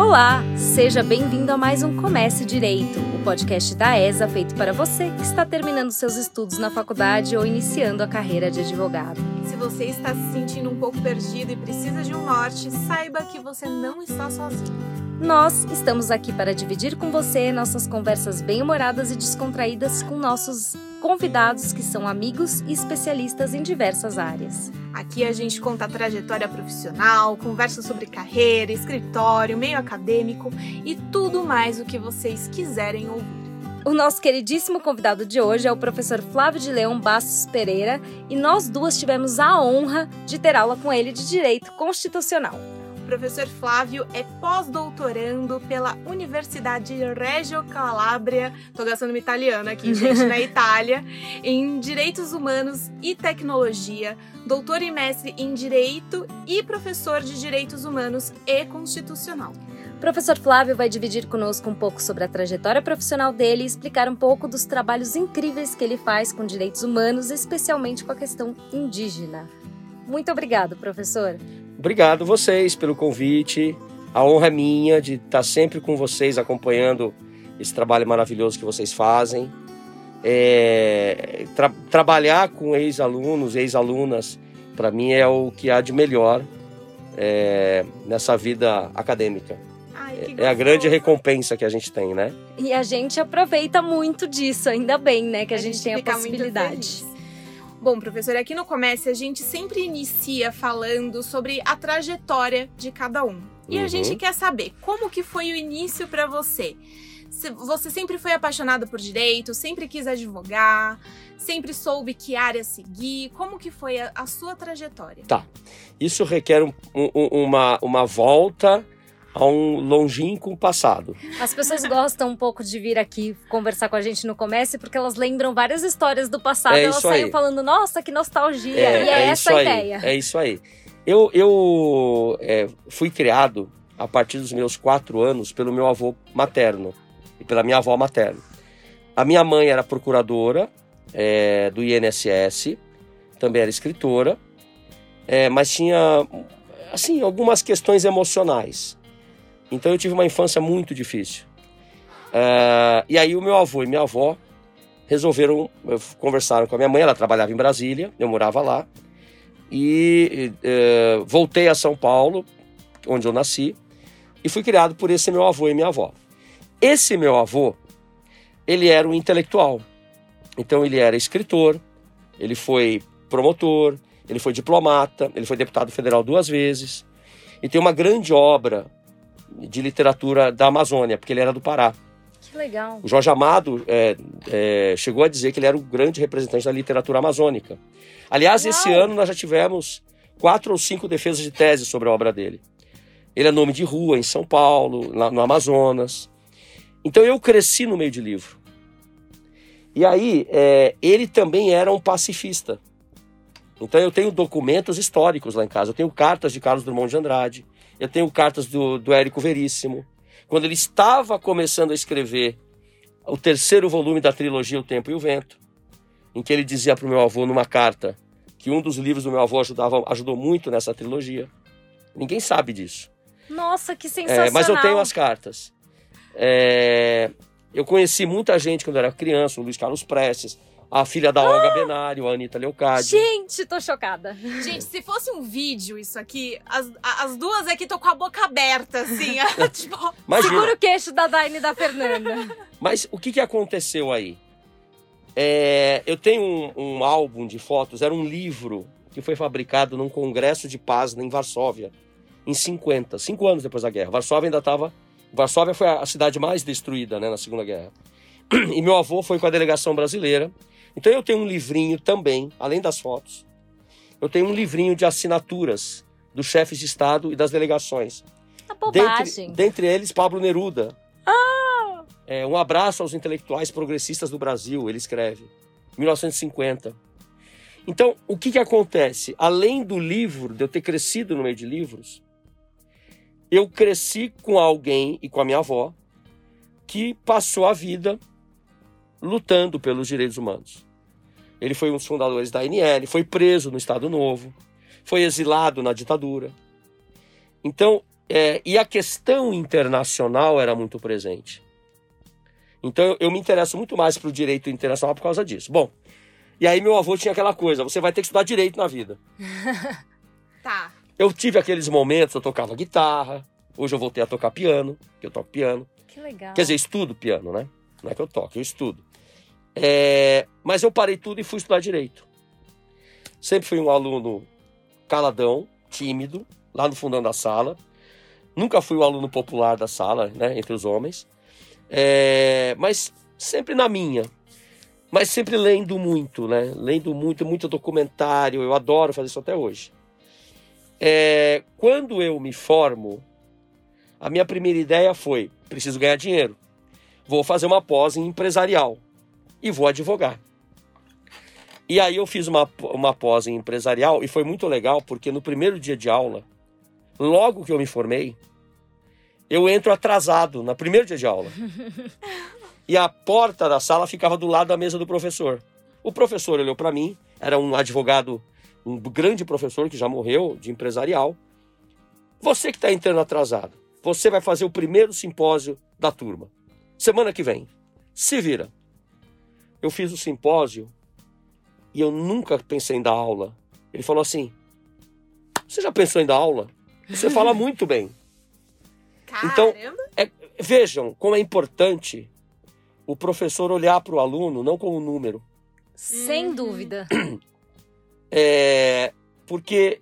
Olá, seja bem-vindo a mais um Comece Direito, o podcast da ESA feito para você que está terminando seus estudos na faculdade ou iniciando a carreira de advogado. Se você está se sentindo um pouco perdido e precisa de um norte, saiba que você não está sozinho. Nós estamos aqui para dividir com você nossas conversas bem-humoradas e descontraídas com nossos convidados que são amigos e especialistas em diversas áreas. Aqui a gente conta a trajetória profissional, conversa sobre carreira, escritório, meio acadêmico e tudo mais o que vocês quiserem ouvir. O nosso queridíssimo convidado de hoje é o professor Flávio de Leão Bastos Pereira e nós duas tivemos a honra de ter aula com ele de Direito Constitucional professor Flávio é pós-doutorando pela Universidade Reggio Calabria, tô gastando uma italiana aqui, gente, na Itália, em Direitos Humanos e Tecnologia, doutor e mestre em Direito e professor de Direitos Humanos e Constitucional. O professor Flávio vai dividir conosco um pouco sobre a trajetória profissional dele e explicar um pouco dos trabalhos incríveis que ele faz com direitos humanos, especialmente com a questão indígena. Muito obrigado, professor. Obrigado vocês pelo convite. A honra é minha de estar sempre com vocês, acompanhando esse trabalho maravilhoso que vocês fazem. É, tra trabalhar com ex-alunos, ex-alunas, para mim é o que há de melhor é, nessa vida acadêmica. Ai, é a grande recompensa que a gente tem, né? E a gente aproveita muito disso, ainda bem, né? Que a, a gente, gente tem a possibilidade. Bom, professor, aqui no Comece a gente sempre inicia falando sobre a trajetória de cada um. E uhum. a gente quer saber como que foi o início para você. Você sempre foi apaixonado por direito, sempre quis advogar, sempre soube que área seguir. Como que foi a, a sua trajetória? Tá. Isso requer um, um, uma, uma volta a um longínquo passado. As pessoas gostam um pouco de vir aqui conversar com a gente no comércio porque elas lembram várias histórias do passado. É elas saem falando, nossa, que nostalgia. É, e é, é essa a ideia. É isso aí. Eu, eu é, fui criado a partir dos meus quatro anos pelo meu avô materno e pela minha avó materna. A minha mãe era procuradora é, do INSS, também era escritora, é, mas tinha assim algumas questões emocionais. Então eu tive uma infância muito difícil. Uh, e aí o meu avô e minha avó resolveram, conversaram com a minha mãe, ela trabalhava em Brasília, eu morava lá. E uh, voltei a São Paulo, onde eu nasci, e fui criado por esse meu avô e minha avó. Esse meu avô, ele era um intelectual. Então ele era escritor, ele foi promotor, ele foi diplomata, ele foi deputado federal duas vezes. E tem uma grande obra de literatura da Amazônia, porque ele era do Pará. Que legal. O Jorge Amado é, é, chegou a dizer que ele era o grande representante da literatura amazônica. Aliás, Uau. esse ano nós já tivemos quatro ou cinco defesas de tese sobre a obra dele. Ele é nome de rua em São Paulo, lá no Amazonas. Então eu cresci no meio de livro. E aí, é, ele também era um pacifista. Então eu tenho documentos históricos lá em casa. Eu tenho cartas de Carlos Drummond de Andrade. Eu tenho cartas do, do Érico Veríssimo. Quando ele estava começando a escrever o terceiro volume da trilogia O Tempo e o Vento, em que ele dizia para o meu avô numa carta que um dos livros do meu avô ajudava, ajudou muito nessa trilogia. Ninguém sabe disso. Nossa, que sensacional! É, mas eu tenho as cartas. É, eu conheci muita gente quando eu era criança, o Luiz Carlos Prestes, a filha da Olga ah! Benário, a Anitta Leocádio. Gente, tô chocada. Gente, se fosse um vídeo isso aqui, as, as duas aqui tô com a boca aberta, assim. tipo, Segura o queixo da Daine e da Fernanda. Mas o que, que aconteceu aí? É, eu tenho um, um, álbum de fotos, era um livro que foi fabricado num congresso de paz em Varsóvia, em 50, cinco anos depois da guerra. Varsóvia ainda estava. Varsóvia foi a cidade mais destruída né, na Segunda Guerra. E meu avô foi com a delegação brasileira então eu tenho um livrinho também, além das fotos, eu tenho um livrinho de assinaturas dos chefes de Estado e das delegações. A dentre, dentre eles, Pablo Neruda. Ah! É, um abraço aos intelectuais progressistas do Brasil, ele escreve, 1950. Então, o que, que acontece? Além do livro, de eu ter crescido no meio de livros, eu cresci com alguém e com a minha avó que passou a vida lutando pelos direitos humanos. Ele foi um dos fundadores da ANL, foi preso no Estado Novo, foi exilado na ditadura. Então, É, e a questão internacional era muito presente. Então eu, me interesso muito mais para o direito internacional por causa disso. Bom, e aí meu avô tinha aquela coisa: você vai ter que estudar direito na vida. tá. Eu tive aqueles momentos, eu tocava guitarra, hoje eu voltei a tocar piano, que eu toco piano. Que legal. Quer dizer, estudo piano, né? Não é que eu toco, eu estudo. É, mas eu parei tudo e fui estudar direito. Sempre fui um aluno caladão, tímido, lá no fundão da sala. Nunca fui o aluno popular da sala, né, entre os homens. É, mas sempre na minha. Mas sempre lendo muito, né? Lendo muito, muito documentário. Eu adoro fazer isso até hoje. É, quando eu me formo, a minha primeira ideia foi: preciso ganhar dinheiro. Vou fazer uma pós em empresarial e vou advogar. E aí eu fiz uma, uma pós em empresarial e foi muito legal porque no primeiro dia de aula, logo que eu me formei, eu entro atrasado no primeiro dia de aula. e a porta da sala ficava do lado da mesa do professor. O professor olhou para mim, era um advogado, um grande professor que já morreu, de empresarial. Você que está entrando atrasado, você vai fazer o primeiro simpósio da turma. Semana que vem. Se vira. Eu fiz o simpósio e eu nunca pensei em dar aula. Ele falou assim: Você já pensou em dar aula? Você fala muito bem. Então, é, vejam como é importante o professor olhar para o aluno não como número. Sem uhum. dúvida. É, porque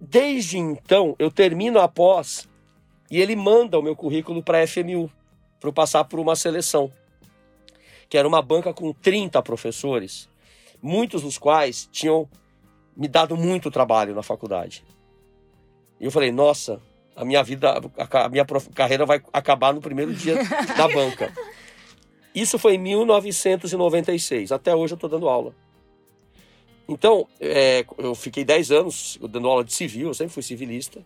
desde então eu termino a pós e ele manda o meu currículo para a FMU para eu passar por uma seleção, que era uma banca com 30 professores, muitos dos quais tinham me dado muito trabalho na faculdade. E eu falei, nossa, a minha vida, a minha carreira vai acabar no primeiro dia da banca. Isso foi em 1996. Até hoje eu estou dando aula. Então, é, eu fiquei 10 anos dando aula de civil, eu sempre fui civilista.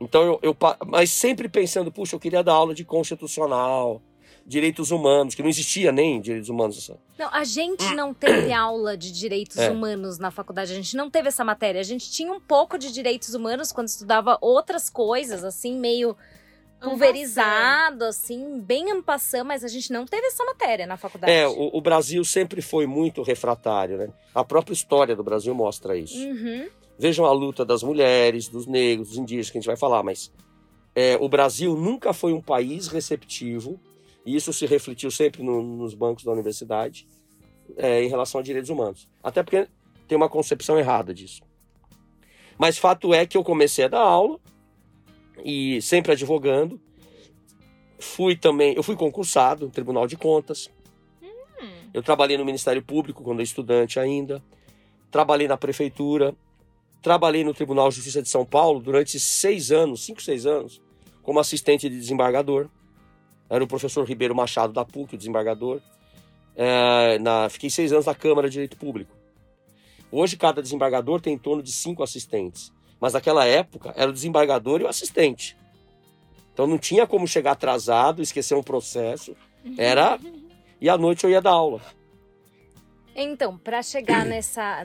Então, eu, eu, mas sempre pensando, puxa, eu queria dar aula de constitucional, direitos humanos, que não existia nem direitos humanos. Assim. Não, a gente não teve aula de direitos é. humanos na faculdade, a gente não teve essa matéria. A gente tinha um pouco de direitos humanos quando estudava outras coisas, assim, meio pulverizado, assim, bem ampassando, mas a gente não teve essa matéria na faculdade. É, o, o, Brasil sempre foi muito refratário, né? A própria história do Brasil mostra isso. Uhum. Vejam a luta das mulheres, dos negros, dos indígenas, que a gente vai falar, mas é, o Brasil nunca foi um país receptivo e isso se refletiu sempre no, nos bancos da universidade é, em relação a direitos humanos. Até porque tem uma concepção errada disso. Mas fato é que eu comecei a dar aula e sempre advogando. Fui também, eu fui concursado no Tribunal de Contas. Hum. Eu trabalhei no Ministério Público quando estudante ainda. Trabalhei na prefeitura. Trabalhei no Tribunal de Justiça de São Paulo durante seis anos, cinco, seis anos, como assistente de desembargador era o professor Ribeiro Machado da PUC, o desembargador. É, na, fiquei seis anos na Câmara de Direito Público. Hoje, cada desembargador tem em torno de cinco assistentes. Mas naquela época, era o desembargador e o assistente. Então não tinha como chegar atrasado, esquecer um processo. Era. E à noite eu ia dar aula. Então, para chegar nessa,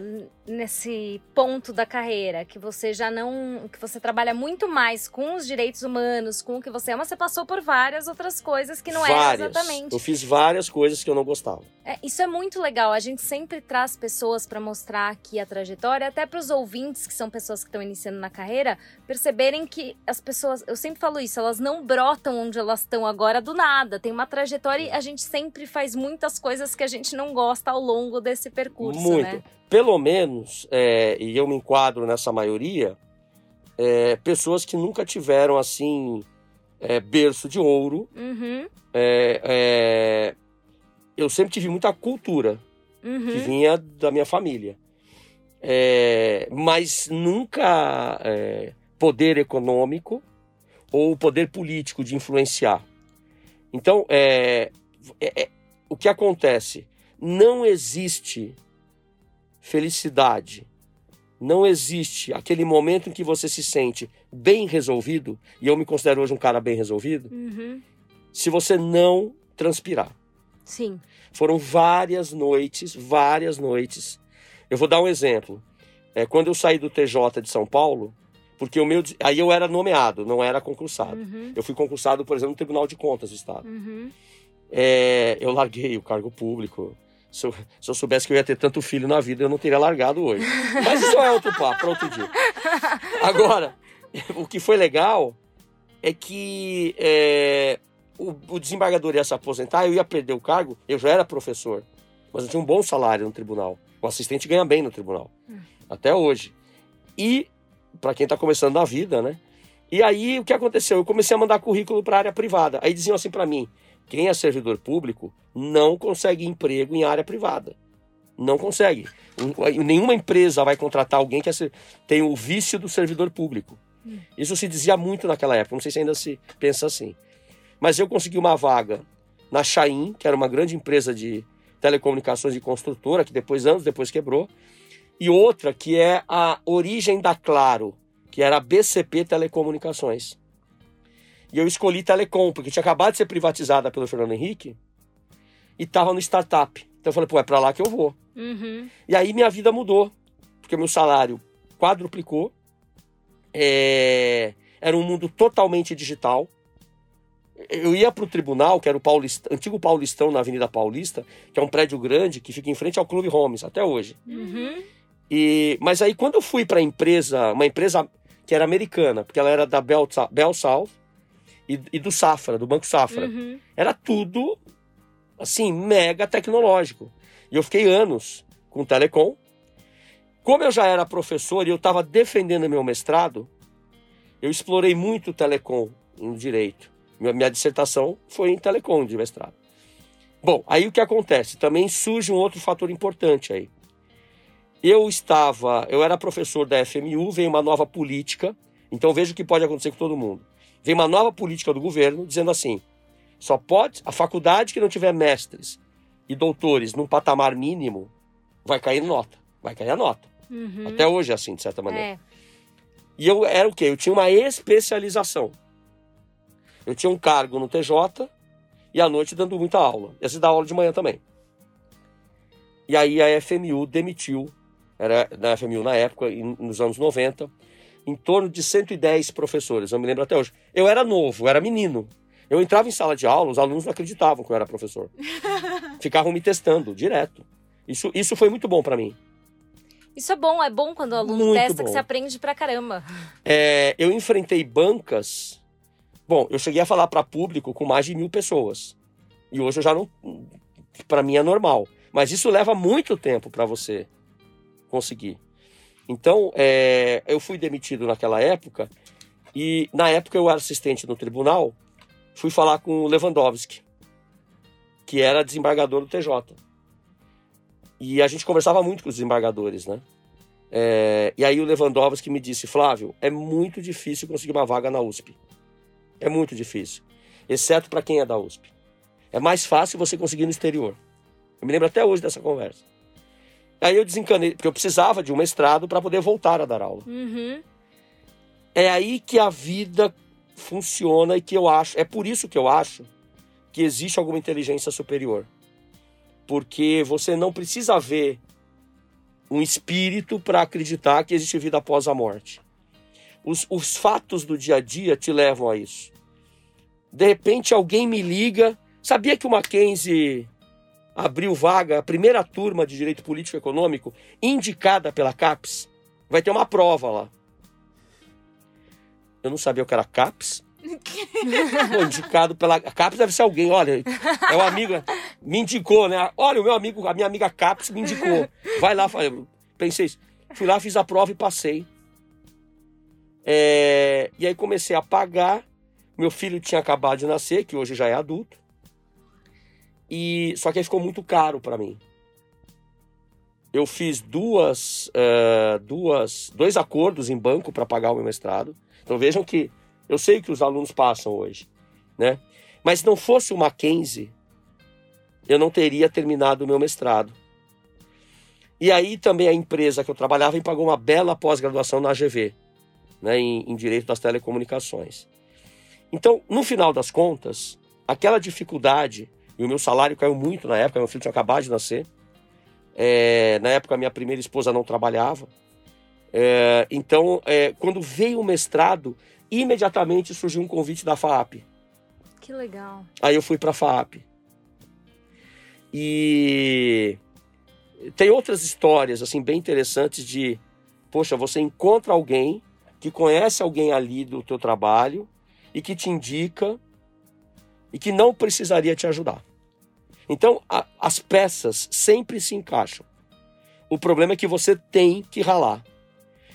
nesse ponto da carreira que você já não, que você trabalha muito mais com os direitos humanos, com o que você ama, você passou por várias outras coisas que não várias. eram exatamente. Eu fiz várias coisas que eu não gostava. É, isso é muito legal. A gente sempre traz pessoas para mostrar aqui a trajetória, até para os ouvintes que são pessoas que estão iniciando na carreira, perceberem que as pessoas, eu sempre falo isso, elas não brotam onde elas estão agora do nada. Tem uma trajetória e a gente sempre faz muitas coisas que a gente não gosta ao longo desse percurso, Muito. Né? Pelo menos, é, e eu me enquadro nessa maioria, é, pessoas que nunca tiveram, assim, é, berço de ouro. Uhum. É, é, eu sempre tive muita cultura, uhum. que vinha da minha família. É, mas nunca poder econômico ou poder político de influenciar. Então, o que acontece? não existe felicidade, não existe aquele momento em que você se sente bem resolvido, e eu me considero hoje um cara bem resolvido, uhum. se você não transpirar. Sim. Foram várias noites, várias noites. Eu vou dar um exemplo. É, quando eu saí do TJ de São Paulo, Porque o meu. Aí eu era nomeado, não era concursado. Uhum. Eu fui concursado, por exemplo, no Tribunal de Contas do Estado. Uhum. É, eu larguei o cargo público. Se eu, se eu, soubesse que eu ia ter tanto filho na vida, eu não teria largado hoje. Mas isso é outro papo, para outro dia. Agora, o que foi legal é que é, o, o, desembargador ia se aposentar, eu ia perder o cargo, eu já era professor, mas eu tinha um bom salário no tribunal. O assistente ganha bem no tribunal, até hoje. E, para quem está começando na vida, né? E aí, o que aconteceu? Eu comecei a mandar currículo para a área privada. Aí diziam assim para mim: quem é servidor público não consegue emprego em área privada. Não consegue. Nenhuma empresa vai contratar alguém que é tem o vício do servidor público. Hum. Isso se dizia muito naquela época, não sei se ainda se pensa assim. Mas eu consegui uma vaga na Chain, que era uma grande empresa de telecomunicações e construtora, que depois, anos depois, quebrou. E outra que é a origem da Claro, que era a BCP Telecomunicações. E eu escolhi Telecom, porque tinha acabado de ser privatizada pelo Fernando Henrique e estava no startup. Então eu falei, pô, é para lá que eu vou. Uhum. E aí minha vida mudou, porque meu salário quadruplicou. É... Era um mundo totalmente digital. Eu ia para o tribunal, que era o Paulista, antigo Paulistão na Avenida Paulista, que é um prédio grande que fica em frente ao Clube Holmes, até hoje. Uhum. E, mas aí quando eu fui para a empresa, uma empresa que era americana, porque ela era da Bell, Bell South, e, e do Safra, do Banco Safra. Uhum. Era tudo, assim, mega tecnológico. E eu fiquei anos com telecom. Como eu já era professor e eu estava defendendo meu mestrado, eu explorei muito o telecom em direito. Minha, minha dissertação foi em telecom de mestrado. Bom, aí o que acontece? Também surge um outro fator importante aí. Eu estava, eu era professor da FMU, veio uma nova política, então veja o que pode acontecer com todo mundo. Vem uma nova política do governo dizendo assim: só pode a faculdade que não tiver mestres e doutores num patamar mínimo vai cair nota, vai cair a nota. Uhum. Até hoje é assim, de certa maneira. É. E eu era o quê? Eu tinha uma especialização. Eu tinha um cargo no TJ e à noite dando muita aula. E assim dá aula de manhã também. E aí a FMU demitiu, era na FMU na época, nos anos 90, em torno de 110 professores, eu me lembro até hoje. Eu era novo, eu era menino. Eu entrava em sala de aula, os alunos não acreditavam que eu era professor. Ficavam me testando direto. Isso, isso foi muito bom para mim. Isso é bom, é bom quando o aluno muito testa bom. que você aprende pra caramba. É, eu enfrentei bancas. Bom, eu cheguei a falar para público com mais de mil pessoas. E hoje eu já não. Para mim é normal. Mas isso leva muito tempo para você conseguir. Então, é, eu fui demitido naquela época e na época eu era assistente no tribunal, fui falar com o Lewandowski, que era desembargador do TJ. E a gente conversava muito com os desembargadores, né? É, e aí o Lewandowski me disse, Flávio, é muito difícil conseguir uma vaga na USP. É muito difícil. Exceto para quem é da USP. É mais fácil você conseguir no exterior. Eu me lembro até hoje dessa conversa. Aí eu desencanei, porque eu precisava de um mestrado para poder voltar a dar aula. Uhum. É aí que a vida funciona e que eu acho, é por isso que eu acho que existe alguma inteligência superior. Porque você não precisa ver um espírito para acreditar que existe vida após a morte. Os, os fatos do dia a dia te levam a isso. De repente alguém me liga. Sabia que o Mackenzie abriu vaga, a primeira turma de Direito Político e Econômico, indicada pela CAPES. Vai ter uma prova lá. Eu não sabia o que era CAPES. Pô, indicado pela CAPES deve ser alguém, olha, é um amigo, me indicou, né? Olha, o meu amigo, a minha amiga CAPES me indicou. Vai lá, pensei, fui lá, fiz a prova e passei. É, e aí comecei a pagar. Meu filho tinha acabado de nascer, que hoje já é adulto. E só que aí ficou muito caro para mim. Eu fiz duas, uh, duas, dois acordos em banco para pagar o meu mestrado. Então vejam que eu sei que os alunos passam hoje, né? Mas se não fosse o Mackenzie, eu não teria terminado o meu mestrado. E aí também a empresa que eu trabalhava me pagou uma bela pós-graduação na AGV, né, em, em Direito das Telecomunicações. Então, no final das contas, aquela dificuldade e o meu salário caiu muito na época, meu filho tinha acabado de nascer. É, na época, minha primeira esposa não trabalhava. É, então, é, quando veio o mestrado, imediatamente surgiu um convite da FAAP. Que legal. Aí eu fui para a FAAP. E tem outras histórias assim bem interessantes de, poxa, você encontra alguém que conhece alguém ali do teu trabalho e que te indica e que não precisaria te ajudar. Então, a, as peças sempre se encaixam. O problema é que você tem que ralar.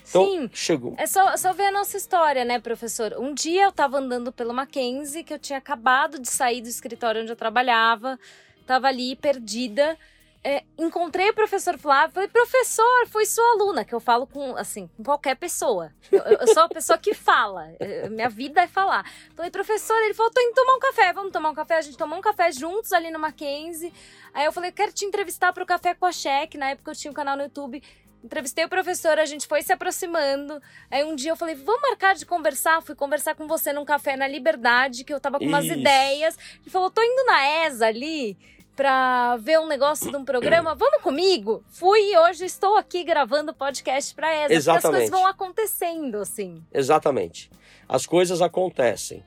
Então, Sim. chegou. É só, só ver a nossa história, né, professor? Um dia eu tava andando pelo Mackenzie, que eu tinha acabado de sair do escritório onde eu trabalhava, tava ali perdida. É, encontrei o professor Flávio, falei, professor, fui sua aluna, que eu falo com, assim, com qualquer pessoa. Eu, eu sou a pessoa que fala, eu- minha vida é falar. Falei, professor, ele falou, tô indo tomar um café, vamos tomar um café? A gente tomou um café juntos ali no Mackenzie. Aí eu falei, quero te entrevistar pro Café com a Cheque, na época eu tinha um canal no YouTube. Entrevistei o professor, a gente foi se aproximando. Aí um dia eu falei, vamos marcar de conversar? Fui conversar com você num café na Liberdade, que eu tava com umas Isso. ideias. Ele falou, tô indo na ESA ali pra ver um negócio de um programa. Vamos comigo? Fui e hoje estou aqui gravando podcast pra ESA. Porque as Exatamente. coisas vão acontecendo, assim. Exatamente. As coisas acontecem.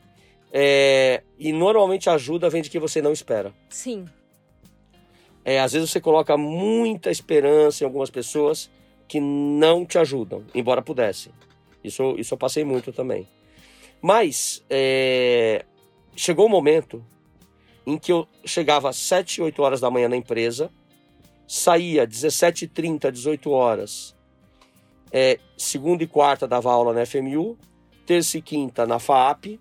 É, e normalmente a ajuda vem de que você não espera. Sim. É, às vezes você coloca muita esperança em algumas pessoas que não te ajudam, embora pudessem. Isso, isso eu passei muito também. Mas é, chegou um momento em que eu chegava às 7, 8 horas da manhã na empresa, saía 17h30, 18 horas, é, segunda e quarta dava aula na FMU, terça e quinta na FAAP,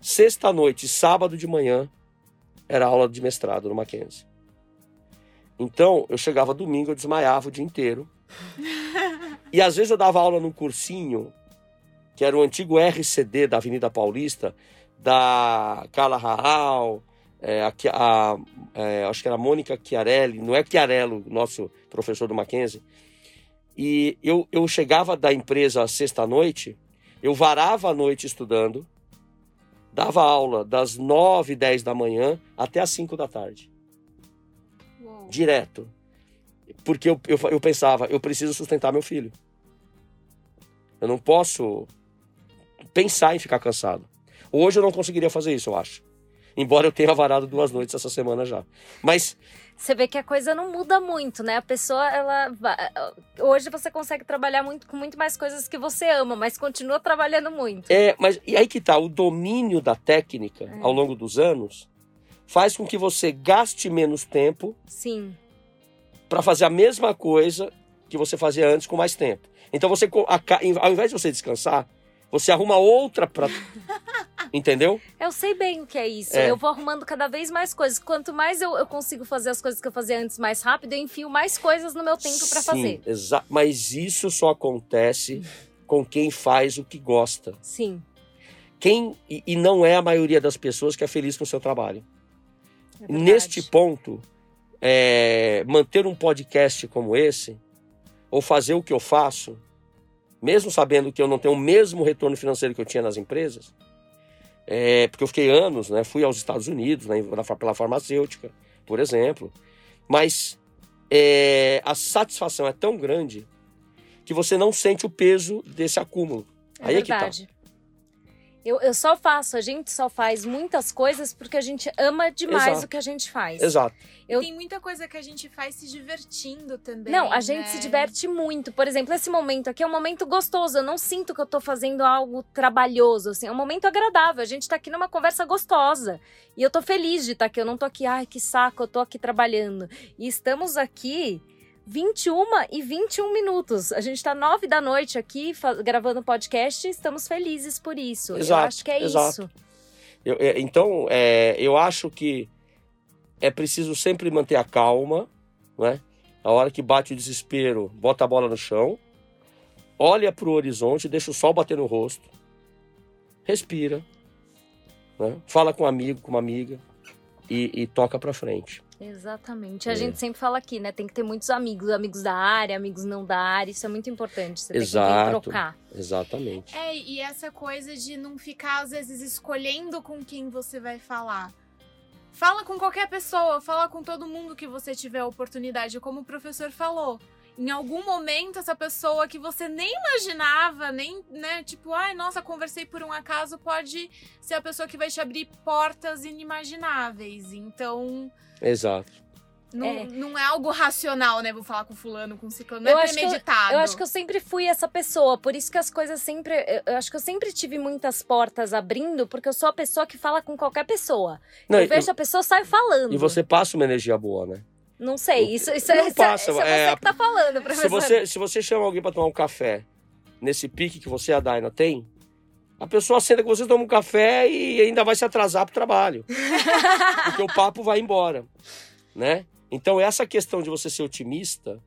sexta noite e sábado de manhã era aula de mestrado no Mackenzie. Então, eu chegava domingo, eu desmaiava o dia inteiro. e às vezes eu dava aula num cursinho, que era o antigo RCD da Avenida Paulista, da Carla Raal, é, a, a- é, acho que era a Mônica Chiarelli, não é Chiarello, nosso professor do Mackenzie. E eu, eu chegava da empresa sexta-noite, eu varava a noite estudando, dava aula das nove, dez da manhã até as cinco da tarde Uou. direto. Porque eu, eu, eu pensava, eu preciso sustentar meu filho. Eu não posso pensar em ficar cansado. Hoje eu não conseguiria fazer isso, eu acho. Embora eu tenha varado duas noites essa semana já. Mas Você vê que a coisa não muda muito, né? A pessoa, ela. Hoje você consegue trabalhar muito com muito mais coisas que você ama, mas continua trabalhando muito. é, mas e aí que tá, o domínio da técnica É. ao longo dos anos faz com que você gaste menos tempo Sim. para fazer a mesma coisa que você fazia antes com mais tempo. Então você ao invés de você descansar, você arruma outra para Entendeu? Eu sei bem o que é isso. É. Eu vou arrumando cada vez mais coisas. Quanto mais eu, eu consigo fazer as coisas que eu fazia antes mais rápido, eu enfio mais coisas no meu tempo Sim, fazer. exa- Mas isso só acontece com quem faz o que gosta. Sim. Quem e, e não é a maioria das pessoas que é feliz com o seu trabalho. é. Neste ponto, é, manter um podcast como esse, ou fazer o que eu faço, mesmo sabendo que eu não tenho o mesmo retorno financeiro que eu tinha nas empresas, é, porque eu fiquei anos, né, fui aos Estados Unidos, né, pela farmacêutica, por exemplo, mas é, a satisfação é tão grande que você não sente o peso desse acúmulo. É Aí é que tá. Eu, eu só faço, a gente só faz muitas coisas porque a gente ama demais Exato. o que a gente faz. Exato. Eu- Tem muita coisa que a gente faz se divertindo também. Não, a gente né? se diverte muito. Por exemplo, esse momento aqui é um momento gostoso. Eu não sinto que eu tô fazendo algo trabalhoso, assim. É um momento agradável. A gente tá aqui numa conversa gostosa. E eu tô feliz de estar aqui. Eu não tô aqui, ai, que saco, eu tô aqui trabalhando. E estamos aqui 21 e 21 minutos. A gente tá 9 da noite aqui gravando podcast e estamos felizes por isso. eu Exato, acho que é exato. isso. Eu- é, então, é, eu acho que é preciso sempre manter a calma, né? A hora que bate o desespero, bota a bola no chão, olha para o horizonte, deixa o sol bater no rosto, respira, né? fala com um amigo, com uma amiga e, e toca para frente. Exatamente. A É. gente sempre fala aqui, né? Tem que ter muitos amigos, amigos da área, amigos não da área. Isso é muito importante. Você tem que Exato. trocar. Exatamente. É, e essa coisa de não ficar, às vezes, escolhendo com quem você vai falar. Fala com qualquer pessoa, fala com todo mundo que você tiver a oportunidade, como o professor falou. em algum momento essa pessoa que você nem imaginava, nem, né, tipo, ai, nossa, conversei por um acaso, pode ser a pessoa que vai te abrir portas inimagináveis. Então. Exato. Não é. não é algo racional, né? Vou falar com fulano, com ciclano. Não eu é premeditado. Eu, eu, acho que eu sempre fui essa pessoa. Por isso que as coisas sempre. Eu, eu, acho que eu sempre tive muitas portas abrindo, porque eu sou a pessoa que fala com qualquer pessoa. Não, eu vejo a pessoa, sai falando. E você passa uma energia boa, né? Não sei, isso, isso, não isso, passa, isso é, é você que tá falando, professor. Se você, se você chama alguém para tomar um café nesse pique que você e a Daina tem, a pessoa senta com você, toma um café e ainda vai se atrasar pro trabalho. porque o papo vai embora, né? Então essa questão de você ser otimista,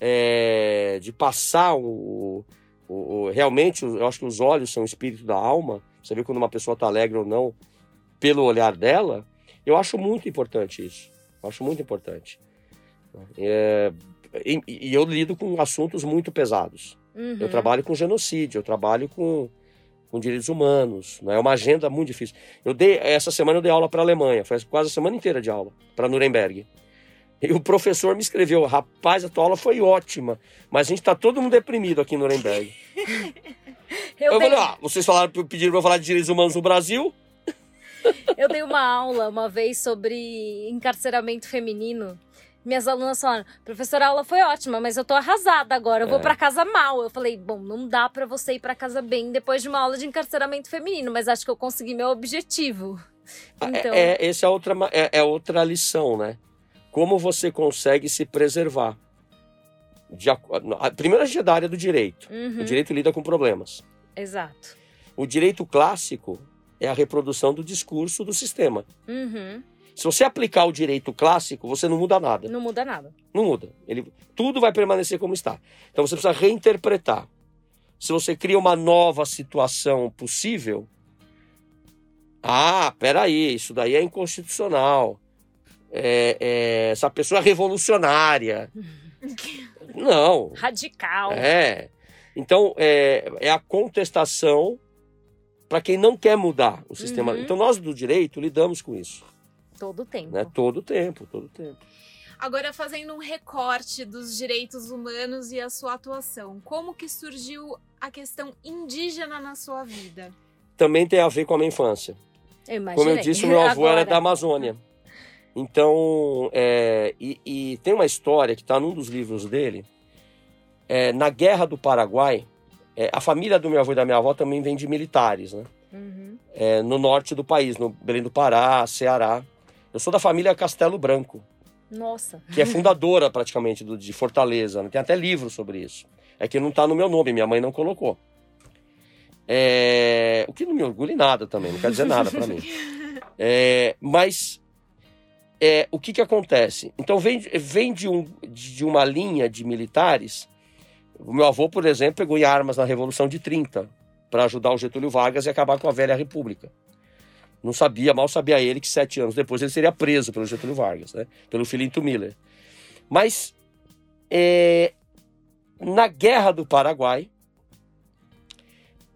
é, de passar o, o, o, Realmente, eu acho que os olhos são o espírito da alma. Você vê quando uma pessoa tá alegre ou não, pelo olhar dela. Eu acho muito importante isso. Eu acho muito importante. É, e, e, eu lido com assuntos muito pesados. Uhum. Eu trabalho com genocídio, eu trabalho com, com direitos humanos. Né? É uma agenda muito difícil. Eu dei essa semana eu dei aula para a Alemanha, foi quase a semana inteira de aula para Nuremberg. E o professor me escreveu: rapaz, a tua aula foi ótima, mas a gente está todo mundo deprimido aqui em Nuremberg. eu, eu falei: ah, vocês falaram, pediram para eu falar de direitos humanos no Brasil? Eu dei uma aula uma vez sobre encarceramento feminino. Minhas alunas falaram, professora, a aula foi ótima, mas eu tô arrasada agora, eu vou é. para casa mal. Eu falei, bom, não dá para você ir para casa bem depois de uma aula de encarceramento feminino, mas acho que eu consegui meu objetivo. Ah, é, então... É, é, essa é outra, é, é outra lição, né? Como você consegue se preservar. De, a, primeiro a gente é da área do direito. Uhum. O direito lida com problemas. Exato. O direito clássico é a reprodução do discurso do sistema. Uhum. Se você aplicar o direito clássico, você não muda nada. Não muda nada. Não muda. Ele, tudo vai permanecer como está. Então você precisa reinterpretar. Se você cria uma nova situação possível, ah, peraí, isso daí é inconstitucional. É, é, essa pessoa é revolucionária. não. Radical. É. Então, é, é a contestação para quem não quer mudar o sistema. Uhum. Então nós do direito lidamos com isso. Todo o tempo. Né? Todo o tempo, todo o tempo. Agora fazendo um recorte dos direitos humanos e a sua atuação, como que surgiu a questão indígena na sua vida? Também tem a ver com a minha infância. Eu Como eu disse, meu avô Agora. era da Amazônia. Então, é, e, e, tem uma história que está num dos livros dele. É, na Guerra do Paraguai, é, a família do meu avô e da minha avó também vem de militares, né? Uhum. É, no norte do país, no Belém do Pará, Ceará. Eu sou da família Castelo Branco. Nossa. Que é fundadora praticamente do, de Fortaleza. Né? Tem até livro sobre isso. É que não está no meu nome, minha mãe não colocou. É, o que não me orgulha em nada também, não quer dizer nada para mim. É, mas é, o que, que acontece? Então vem, vem de, um, de uma linha de militares o meu avô, por exemplo, pegou em armas na Revolução de 30 para ajudar o Getúlio Vargas e acabar com a velha República. Não sabia, mal sabia ele que sete anos depois ele seria preso pelo Getúlio Vargas, né? pelo Filinto Miller. Mas é, na Guerra do Paraguai,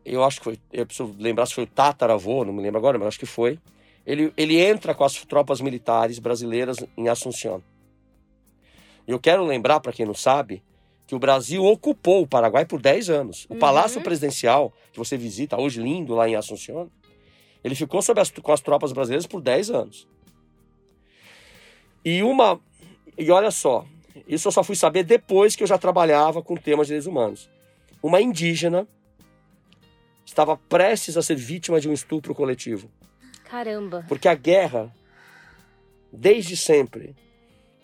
eu acho que foi, eu preciso lembrar se foi o tataravô, não me lembro agora, mas acho que foi. Ele, ele entra com as tropas militares brasileiras em Assunção. E eu quero lembrar, para quem não sabe, que o Brasil ocupou o Paraguai por 10 anos. O uhum. Palácio Presidencial, que você visita hoje lindo lá em Assunção, ele ficou sob as, com as tropas brasileiras por 10 anos. E uma. E olha só, isso eu só fui saber depois que eu já trabalhava com temas de direitos humanos. Uma indígena estava prestes a ser vítima de um estupro coletivo. Caramba. Porque a guerra, desde sempre,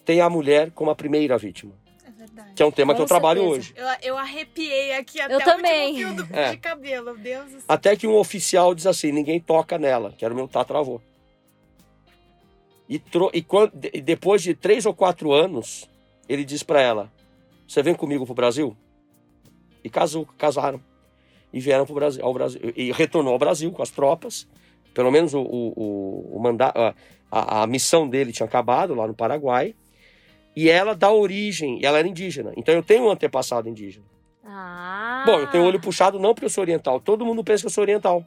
tem a mulher como a primeira vítima. Verdade. Que é um tema Com que eu trabalho hoje. Eu, eu arrepiei aqui até eu o também. fio é. de cabelo, Deus do céu. Até que um oficial diz assim, ninguém toca nela, que era o meu tataravô. E, tro... e, quando... e depois de três ou quatro anos, ele diz para ela, você vem comigo pro Brasil? E casou, casaram. E vieram pro Brasil, ao Brasil. E retornou ao Brasil com as tropas. Pelo menos o, o, o, o manda... a, a missão dele tinha acabado lá no Paraguai e ela dá origem, ela era indígena. Então eu tenho um antepassado indígena. Ah. Bom, eu tenho olho puxado não porque eu sou oriental. Todo mundo pensa que eu sou oriental.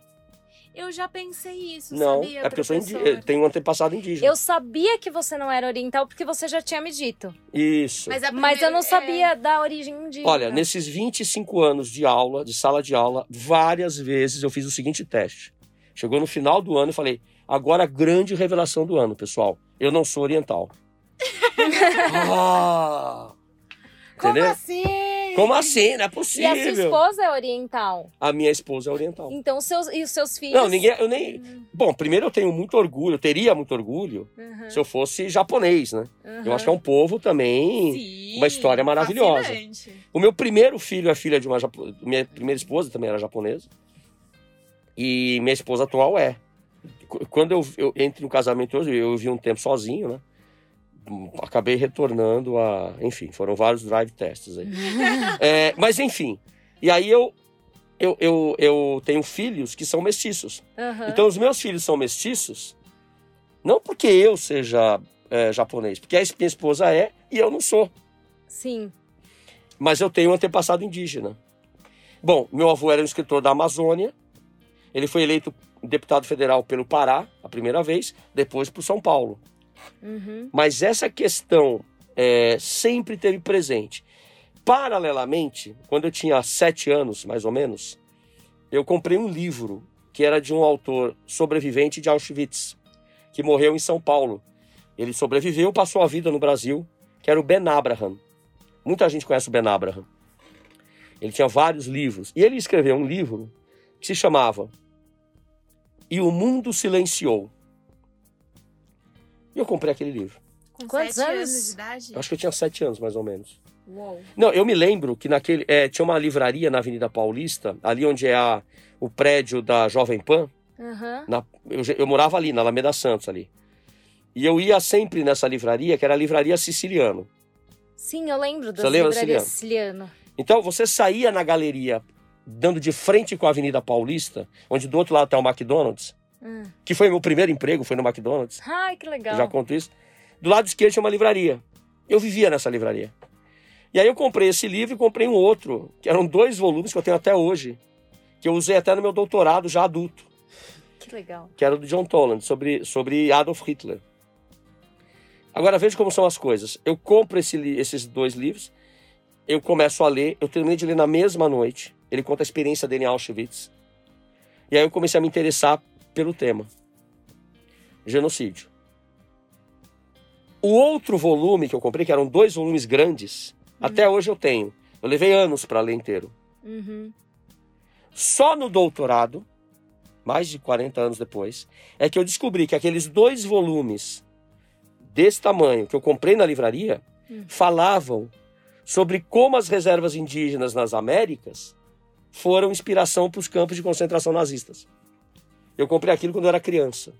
Eu já pensei isso, Não, sabia, é porque eu sou indi- professor? tenho um antepassado indígena. Eu sabia que você não era oriental porque você já tinha me dito. Isso. Mas, a Mas eu não primeira- é, sabia da origem indígena. Olha, nesses 25 anos de aula, de sala de aula, várias vezes eu fiz o seguinte teste. Chegou no final do ano e falei: agora a grande revelação do ano, pessoal. Eu não sou oriental. Ah, Como entendeu? assim? Como assim? Não é E a sua possível. esposa é oriental. A minha esposa é oriental. Então, os seus, e os seus filhos? Não, ninguém. Eu nem. Bom, primeiro eu tenho muito orgulho, eu teria muito orgulho Uhum, se eu fosse japonês, né? uhum. Eu acho que é um povo também. Sim, uma história maravilhosa. fascinante. O meu primeiro filho é filha de uma japo... minha primeira esposa também era japonesa. E minha esposa atual é. Qu- Quando eu, eu entro no casamento hoje, eu vi um tempo sozinho, né? Acabei retornando a. Enfim, foram vários drive tests aí. É, mas enfim. E aí eu, eu, eu, eu tenho filhos que são mestiços. Uhum. Então os meus filhos são mestiços, não porque eu seja é, japonês, porque a minha esposa é e eu não sou. Sim. mas eu tenho um antepassado indígena. Bom, meu avô era um escritor da Amazônia, ele foi eleito deputado federal pelo Pará, a primeira vez, depois por São Paulo. Uhum. Mas essa questão é, sempre teve presente. Paralelamente, quando eu tinha sete anos, mais ou menos, eu comprei um livro que era de um autor sobrevivente de Auschwitz, que morreu em São Paulo. Ele sobreviveu, passou a vida no Brasil, que era o Ben Abraham. Muita gente conhece o Ben Abraham. Ele tinha vários livros. E ele escreveu um livro que se chamava E o Mundo Silenciou. E eu comprei aquele livro. Com Quantos sete anos? anos de idade? Eu acho que eu tinha sete anos, mais ou menos. Uou. Não, eu me lembro que naquele. é, tinha uma livraria na Avenida Paulista, ali onde é a, o prédio da Jovem Pan. Uhum. na- eu, eu morava ali, na Alameda Santos ali. E eu ia sempre nessa livraria, que era a Livraria Siciliano. Sim, eu lembro das lembra livrarias Siciliano? siciliano. Então você saía na galeria, dando de frente com a Avenida Paulista, onde do outro lado tem o McDonald's, Hum. que foi meu primeiro emprego, foi no McDonald's. Ai, que legal. Eu já conto isso. Do lado esquerdo tinha uma livraria. Eu vivia nessa livraria. E aí eu comprei esse livro e comprei um outro, que eram dois volumes que eu tenho até hoje, que eu usei até no meu doutorado já adulto, Que legal. que era do John Toland, sobre, sobre Adolf Hitler. Agora veja como são as coisas. Eu compro esse esses dois livros, eu começo a ler, eu terminei de ler na mesma noite. Ele conta a experiência dele em Auschwitz. E aí eu comecei a me interessar pelo tema. Genocídio. O outro volume que eu comprei, que eram dois volumes grandes, até hoje eu tenho. Eu levei anos para ler inteiro. Uhum. Só no doutorado, mais de 40 anos depois, é que eu descobri que aqueles dois volumes desse tamanho que eu comprei na livraria Hum. falavam sobre como as reservas indígenas nas Américas foram inspiração para os campos de concentração nazistas. Eu comprei aquilo quando eu era criança.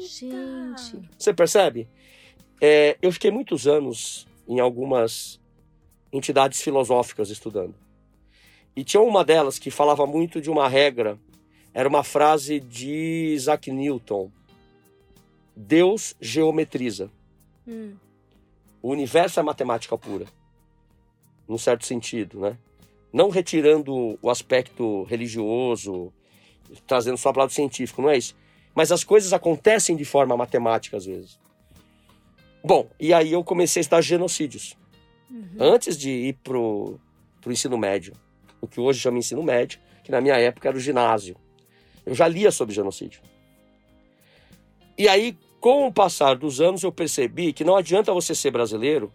Gente. Você percebe? É, eu fiquei muitos anos em algumas entidades filosóficas estudando. E tinha uma delas que falava muito de uma regra. Era uma frase de Isaac Newton. Deus geometriza. Hum. O universo é matemática pura. Num certo sentido, né? Não retirando o aspecto religioso, trazendo só para o lado científico, não é isso. Mas as coisas acontecem de forma matemática às vezes. Bom, e aí eu comecei a estudar genocídios. Antes de ir pro, pro ensino médio. O que hoje chama ensino médio, que na minha época era o ginásio. Eu já lia sobre genocídio. E aí, com o passar dos anos, eu percebi que não adianta você ser brasileiro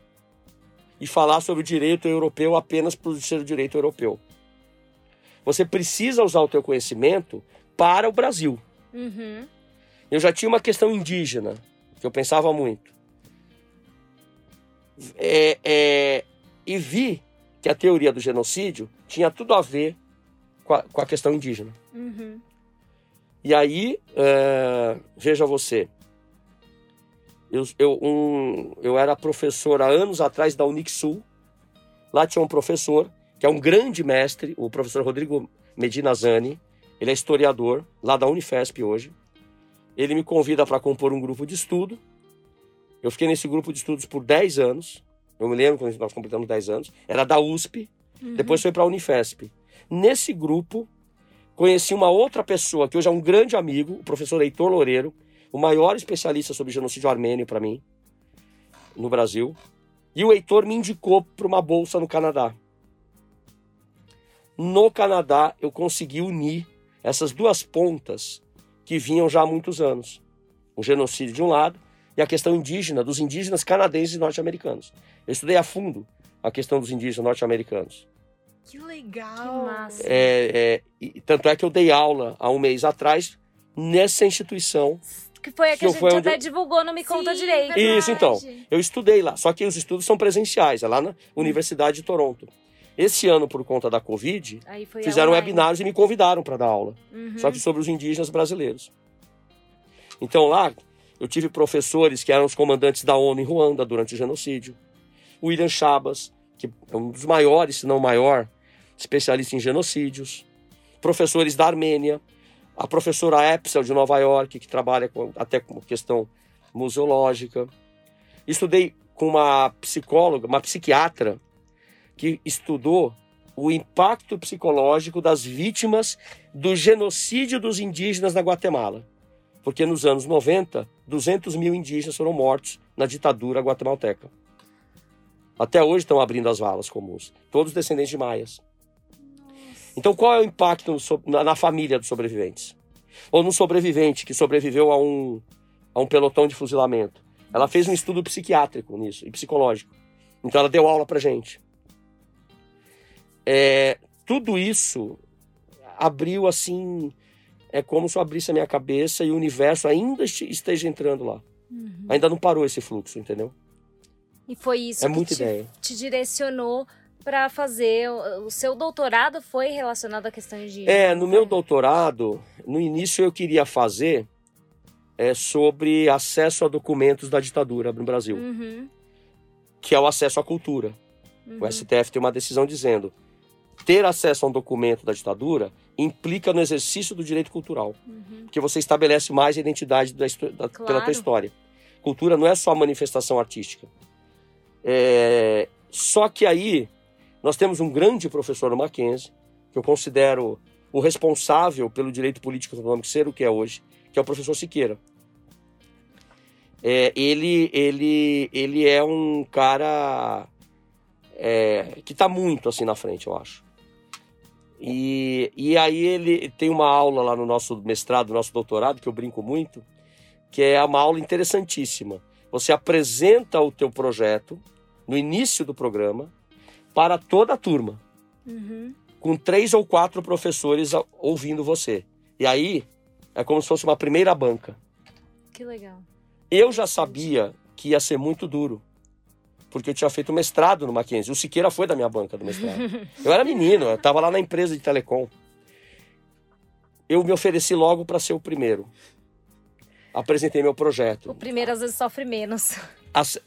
e falar sobre o direito europeu apenas por ser o direito europeu. Você precisa usar o teu conhecimento para o Brasil. Uhum. Eu já tinha uma questão indígena, que eu pensava muito. É, é, e vi que a teoria do genocídio tinha tudo a ver com a, com a questão indígena. Uhum. E aí, é, veja você, eu, eu, um, eu era professor há anos atrás da Unixul. Lá tinha um professor, que é um grande mestre, o professor Rodrigo Medina Zani. Ele é historiador, lá da Unifesp hoje. Ele me convida para compor um grupo de estudo. Eu fiquei nesse grupo de estudos por 10 anos. Eu me lembro quando nós completamos 10 anos. Era da USP, depois foi para a Unifesp. Nesse grupo, conheci uma outra pessoa que hoje é um grande amigo, o professor Heitor Loureiro, o maior especialista sobre genocídio armênio para mim, no Brasil. E o Heitor me indicou para uma bolsa no Canadá. No Canadá, eu consegui unir essas duas pontas que vinham já há muitos anos. O genocídio de um lado e a questão indígena, dos indígenas canadenses e norte-americanos. Eu estudei a fundo a questão dos indígenas norte-americanos. Que legal! Que massa. É, é, e, tanto é que eu dei aula há um mês atrás nessa instituição. Que foi a que, Que a gente até eu- divulgou no Me Conta Sim, Direito. verdade. Isso, então. Eu estudei lá, só que os estudos são presenciais, é lá na Universidade de Toronto. Esse ano, por conta da Covid, fizeram webinários e me convidaram para dar aula. Uhum. só que sobre os indígenas brasileiros. Então lá eu tive professores que eram os comandantes da ONU em Ruanda durante o genocídio. O William Chabas, que é um dos maiores, se não o maior, especialista em genocídios. Professores da Armênia. A professora Epsel de Nova York, que trabalha com, até com questão museológica. Estudei com uma psicóloga, uma psiquiatra, que estudou o impacto psicológico das vítimas do genocídio dos indígenas na Guatemala. Porque nos anos 90, 200 mil indígenas foram mortos na ditadura guatemalteca. Até hoje estão abrindo as valas comuns. Todos descendentes de maias. Então, qual é o impacto na família dos sobreviventes? Ou no sobrevivente que sobreviveu a um, a um pelotão de fuzilamento? Ela fez um estudo psiquiátrico nisso e psicológico. Então, ela deu aula pra gente. É, tudo isso abriu assim. É como se eu abrisse a minha cabeça e o universo ainda este- esteja entrando lá. Uhum. Ainda não parou esse fluxo, entendeu? E foi isso É que te, ideia. te direcionou para fazer. O, o seu doutorado foi relacionado à questão de. É, no meu doutorado, no início eu queria fazer é, sobre acesso a documentos da ditadura no Brasil, Uhum, que é o acesso à cultura. uhum. O STF tem uma decisão dizendo ter acesso a um documento da ditadura implica no exercício do direito cultural, Uhum. porque você estabelece mais a identidade da, da- pela Claro. tua história. Cultura não é só manifestação artística. É, Só que aí nós temos um grande professor no Mackenzie, que eu considero o responsável pelo direito político e econômico ser o que é hoje, que é o professor Siqueira. É, ele, ele, ele é um cara é, que está muito assim na frente, eu acho. E, e aí ele tem uma aula lá no nosso mestrado, no nosso doutorado, que eu brinco muito, que é uma aula interessantíssima. Você apresenta o teu projeto no início do programa para toda a turma, Uhum. com três ou quatro professores ouvindo você. E aí é como se fosse uma primeira banca. Que legal. Eu já sabia que ia ser muito duro, porque eu tinha feito mestrado no Mackenzie. O Siqueira foi da minha banca do mestrado. Eu era menino, eu estava lá na empresa de telecom. Eu me ofereci logo para ser o primeiro. Apresentei meu projeto. O primeiro às vezes sofre menos. As-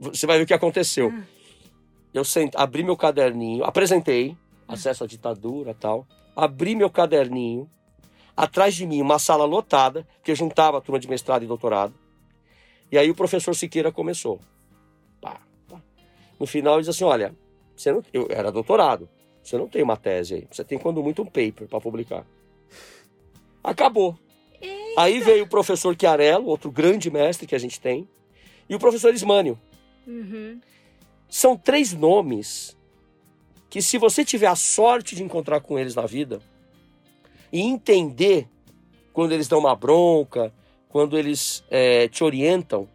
Você vai ver o que aconteceu. Eu sent... abri meu caderninho, apresentei acesso à ditadura e tal. Abri meu caderninho. Atrás de mim, uma sala lotada, que juntava a turma de mestrado e doutorado. E aí o professor Siqueira começou. No final, ele disse assim: Olha, você não... eu era doutorado. Você não tem uma tese aí. Você tem, quando muito, um paper para publicar. Acabou. Aí veio o professor Chiarello, outro grande mestre que a gente tem, e o professor Ismânio. Uhum. São três nomes que, se você tiver a sorte de encontrar com eles na vida e entender quando eles dão uma bronca, quando eles é, te orientam,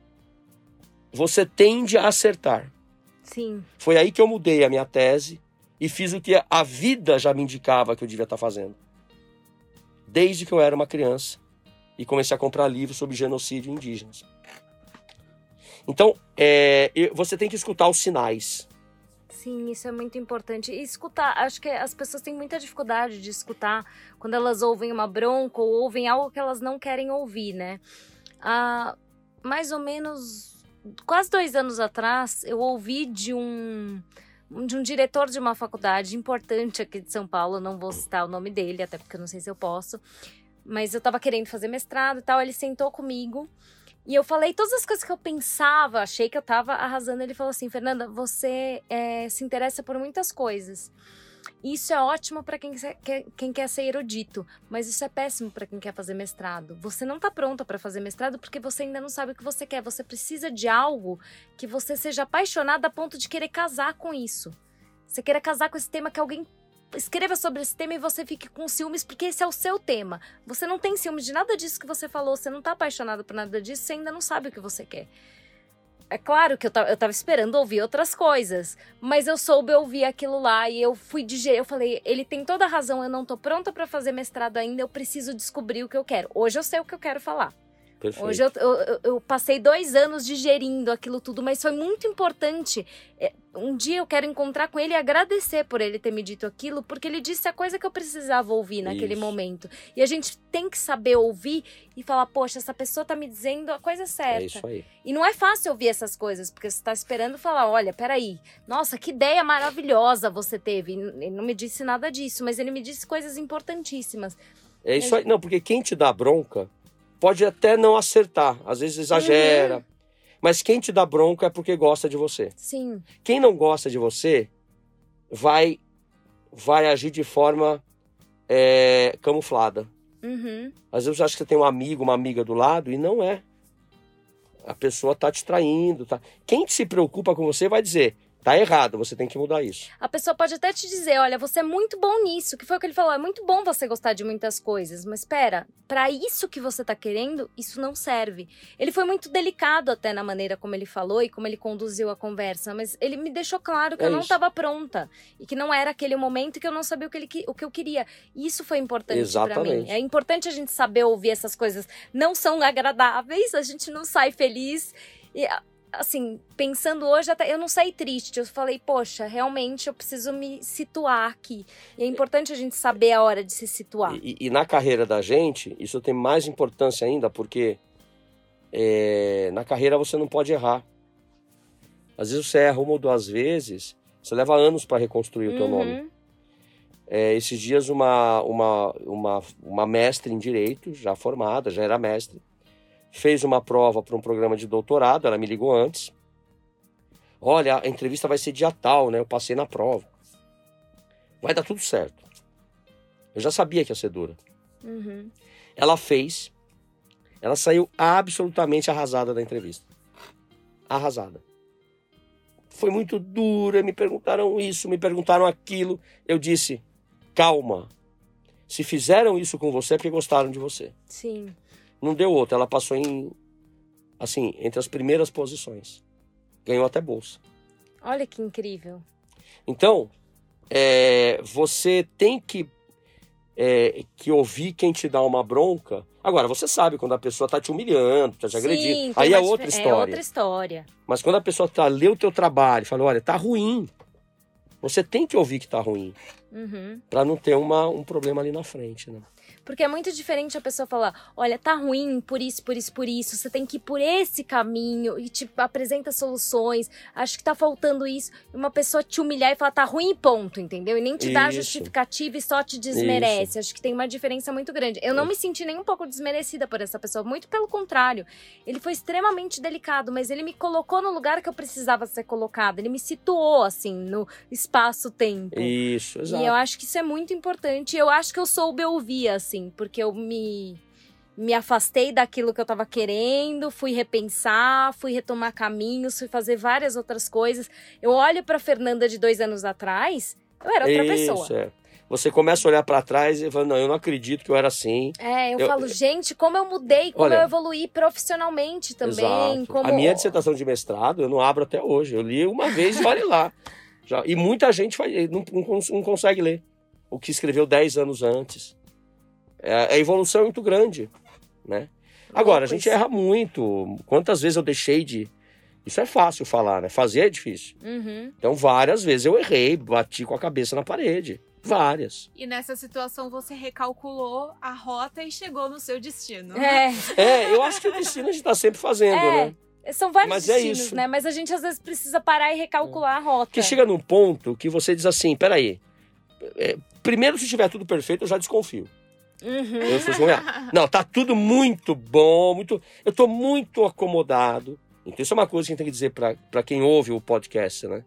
você tende a acertar. Sim. Foi aí que eu mudei a minha tese e fiz o que a vida já me indicava que eu devia estar fazendo. Desde que eu era uma criança e comecei a comprar livros sobre genocídio indígenas. Então, é, você tem que escutar os sinais. Sim, isso é muito importante. E escutar, acho que as pessoas têm muita dificuldade de escutar quando elas ouvem uma bronca ou ouvem algo que elas não querem ouvir, né? Há mais ou menos quase dois anos atrás, eu ouvi de um de um diretor de uma faculdade importante aqui de São Paulo, não vou citar o nome dele, até porque eu não sei se eu posso, mas eu tava querendo fazer mestrado e tal, ele sentou comigo e eu falei todas as coisas que eu pensava, achei que eu tava arrasando. Ele falou assim: Fernanda, você é, se interessa por muitas coisas. Isso é ótimo para quem quer, quem quer ser erudito, mas isso é péssimo para quem quer fazer mestrado. Você não está pronta para fazer mestrado porque você ainda não sabe o que você quer. Você precisa de algo que você seja apaixonado a ponto de querer casar com isso. Você queira casar com esse tema que alguém escreva sobre esse tema e você fique com ciúmes, porque esse é o seu tema. Você não tem ciúmes de nada disso que você falou, você não está apaixonado por nada disso, você ainda não sabe o que você quer. É claro que eu tava, eu tava esperando ouvir outras coisas, mas eu soube ouvir aquilo lá e eu fui digerir. Eu falei, ele tem toda a razão, eu não tô pronta para fazer mestrado ainda, eu preciso descobrir o que eu quero. Hoje eu sei o que eu quero falar. Perfeito. Hoje eu, eu, eu, passei dois anos digerindo aquilo tudo, mas foi muito importante. É, um dia eu quero encontrar com ele e agradecer por ele ter me dito aquilo, porque ele disse a coisa que eu precisava ouvir naquele isso. momento. E a gente tem que saber ouvir e falar, poxa, essa pessoa tá me dizendo a coisa certa. É isso aí. E não é fácil ouvir essas coisas, porque você tá esperando falar, olha, peraí, nossa, que ideia maravilhosa você teve. Ele não me disse nada disso, mas ele me disse coisas importantíssimas. É isso aí. Não, porque quem te dá bronca pode até não acertar, às vezes exagera. Uhum. Mas quem te dá bronca é porque gosta de você. Sim. Quem não gosta de você vai vai agir de forma é, camuflada. Uhum. Às vezes você acha que você tem um amigo, uma amiga do lado e não é. A pessoa tá te traindo, tá? Quem se preocupa com você vai dizer: Tá errado, você tem que mudar isso. A pessoa pode até te dizer, olha, você é muito bom nisso, que foi o que ele falou, é muito bom você gostar de muitas coisas, mas espera, para isso que você tá querendo, isso não serve. Ele foi muito delicado até na maneira como ele falou e como ele conduziu a conversa, mas ele me deixou claro que é eu não estava pronta e que não era aquele momento e que eu não sabia o que, ele, o que eu queria. Isso foi importante para mim. É importante a gente saber ouvir essas coisas. Não são agradáveis, a gente não sai feliz. E assim, pensando hoje, até eu não saí triste. Eu falei, poxa, realmente eu preciso me situar aqui. E é importante a gente saber a hora de se situar. E, e na carreira da gente, isso tem mais importância ainda, porque é, na carreira você não pode errar. Às vezes você erra uma ou duas vezes, você leva anos para reconstruir o teu uhum. nome. É, esses dias uma, uma, uma, uma mestre em direito, já formada, já era mestre, fez uma prova para um programa de doutorado, ela me ligou antes. Olha, a entrevista vai ser dia tal, né? Eu passei na prova. Vai dar tudo certo. Eu já sabia que ia ser dura. Uhum. Ela fez. Ela saiu absolutamente arrasada da entrevista. Arrasada. Foi muito dura, me perguntaram isso, me perguntaram aquilo. Eu disse: calma. Se fizeram isso com você é porque gostaram de você. Sim. Não deu outra, ela passou em assim, entre as primeiras posições. Ganhou até bolsa. Olha que incrível. Então, é, você tem que, é, que ouvir quem te dá uma bronca. Agora, você sabe quando a pessoa tá te humilhando, tá te agredindo. Aí é outra história. É outra história. Mas quando a pessoa tá lê o teu trabalho, fala, olha, tá ruim. Você tem que ouvir que tá ruim. Uhum. Para não ter uma, um problema ali na frente, né? Porque é muito diferente a pessoa falar: olha, tá ruim por isso, por isso, por isso, você tem que ir por esse caminho e te apresenta soluções, acho que tá faltando isso. E uma pessoa te humilhar e falar: tá ruim, ponto, entendeu? E nem te dá justificativa e só te desmerece. Isso. Acho que tem uma diferença muito grande. Eu não me senti nem um pouco desmerecida por essa pessoa, muito pelo contrário. Ele foi extremamente delicado, mas ele me colocou no lugar que eu precisava ser colocado. Ele me situou, assim, no espaço-tempo. Isso, exato. E eu acho que isso é muito importante. Eu acho que eu soube ouvir, assim assim, porque eu me me afastei daquilo que eu estava querendo, fui repensar, fui retomar caminhos, fui fazer várias outras coisas. Eu olho para Fernanda de dois anos atrás, eu era outra Isso, pessoa. É. Você começa a olhar para trás e fala, não, eu não acredito que eu era assim. É, eu, eu falo, gente, como eu mudei, como olha, eu evoluí profissionalmente também. Como... A minha dissertação de mestrado eu não abro até hoje. Eu li uma vez e olhe lá. Já, e muita gente não, não, não consegue ler o que escreveu dez anos antes. É, a evolução é muito grande, né? Agora, a gente erra muito. Quantas vezes eu deixei de. Isso é fácil falar, né? Fazer é difícil. Uhum. Então, várias vezes eu errei, bati com a cabeça na parede. Várias. E nessa situação você recalculou a rota e chegou no seu destino. É. É, eu acho que o destino a gente tá sempre fazendo, é. né? São vários Mas é destinos, é né? Mas a gente às vezes precisa parar e recalcular a rota. Que chega num ponto que você diz assim: peraí. É, primeiro, se tiver tudo perfeito, eu já desconfio. Uhum. Eu sou Não, tá tudo muito bom, muito. Eu tô muito acomodado. Então, isso é uma coisa que a gente tem que dizer para quem ouve o podcast, né?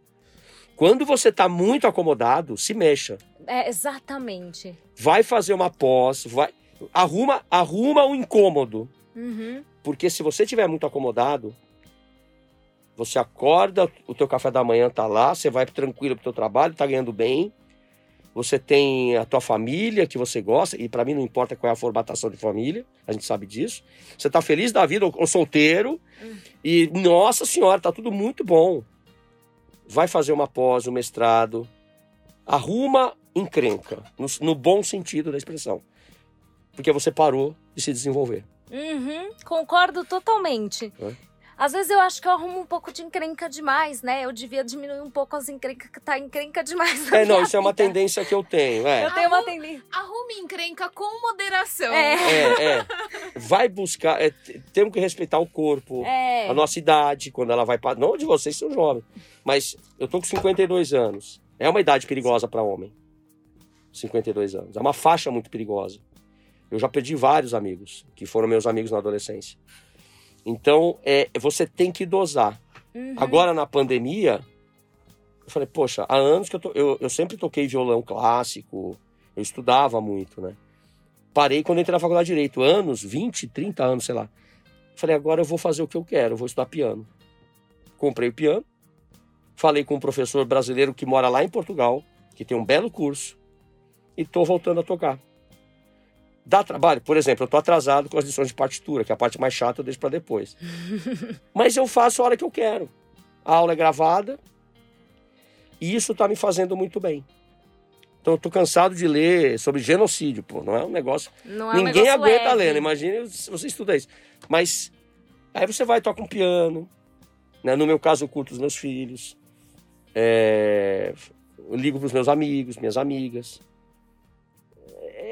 Quando você tá muito acomodado, se mexa. É, exatamente. Vai fazer uma pós, vai arruma, arruma o incômodo. Uhum. Porque se você estiver muito acomodado, você acorda, o teu café da manhã tá lá, você vai tranquilo pro teu trabalho, tá ganhando bem. Você tem a tua família que você gosta, e para mim não importa qual é a formatação de família, a gente sabe disso. Você tá feliz da vida, ou, ou solteiro, Hum. e nossa senhora, tá tudo muito bom. Vai fazer uma pós, um mestrado, arruma encrenca, no, no bom sentido da expressão. Porque você parou de se desenvolver. Uhum, concordo totalmente. É. Às vezes eu acho que eu arrumo um pouco de encrenca demais, né? Eu devia diminuir um pouco as encrencas que tá encrenca demais. na É, não, isso é uma vida. tendência que eu tenho. É. Eu tenho uma Arru- tendência. Arrume encrenca com moderação. É. É, é. Vai buscar. é, temos que respeitar o corpo, É. a nossa idade, quando ela vai para. Não de vocês são jovens, mas eu tô com 52 anos. É uma idade perigosa para homem. 52 anos. É uma faixa muito perigosa. Eu já perdi vários amigos, que foram meus amigos na adolescência. Então, é, você tem que dosar. Uhum. Agora, na pandemia, eu falei, poxa, há anos que eu, to- eu, eu sempre toquei violão clássico, eu estudava muito, né? Parei quando entrei na faculdade de Direito, anos, 20, 30 anos, sei lá. Falei, agora eu vou fazer o que eu quero, eu vou estudar piano. Comprei o piano, falei com um professor brasileiro que mora lá em Portugal, que tem um belo curso, e tô voltando a tocar. Dá trabalho? Por exemplo, eu tô atrasado com as lições de partitura, que é a parte mais chata eu deixo para depois. Mas eu faço a hora que eu quero. A aula é gravada e isso tá me fazendo muito bem. Então eu tô cansado de ler sobre genocídio, pô, não é um negócio. Não é um Ninguém negócio aguenta né? imagine se você estuda isso. Mas aí você vai tocar um piano, né? No meu caso eu curto os meus filhos, é, eu ligo para os meus amigos, minhas amigas.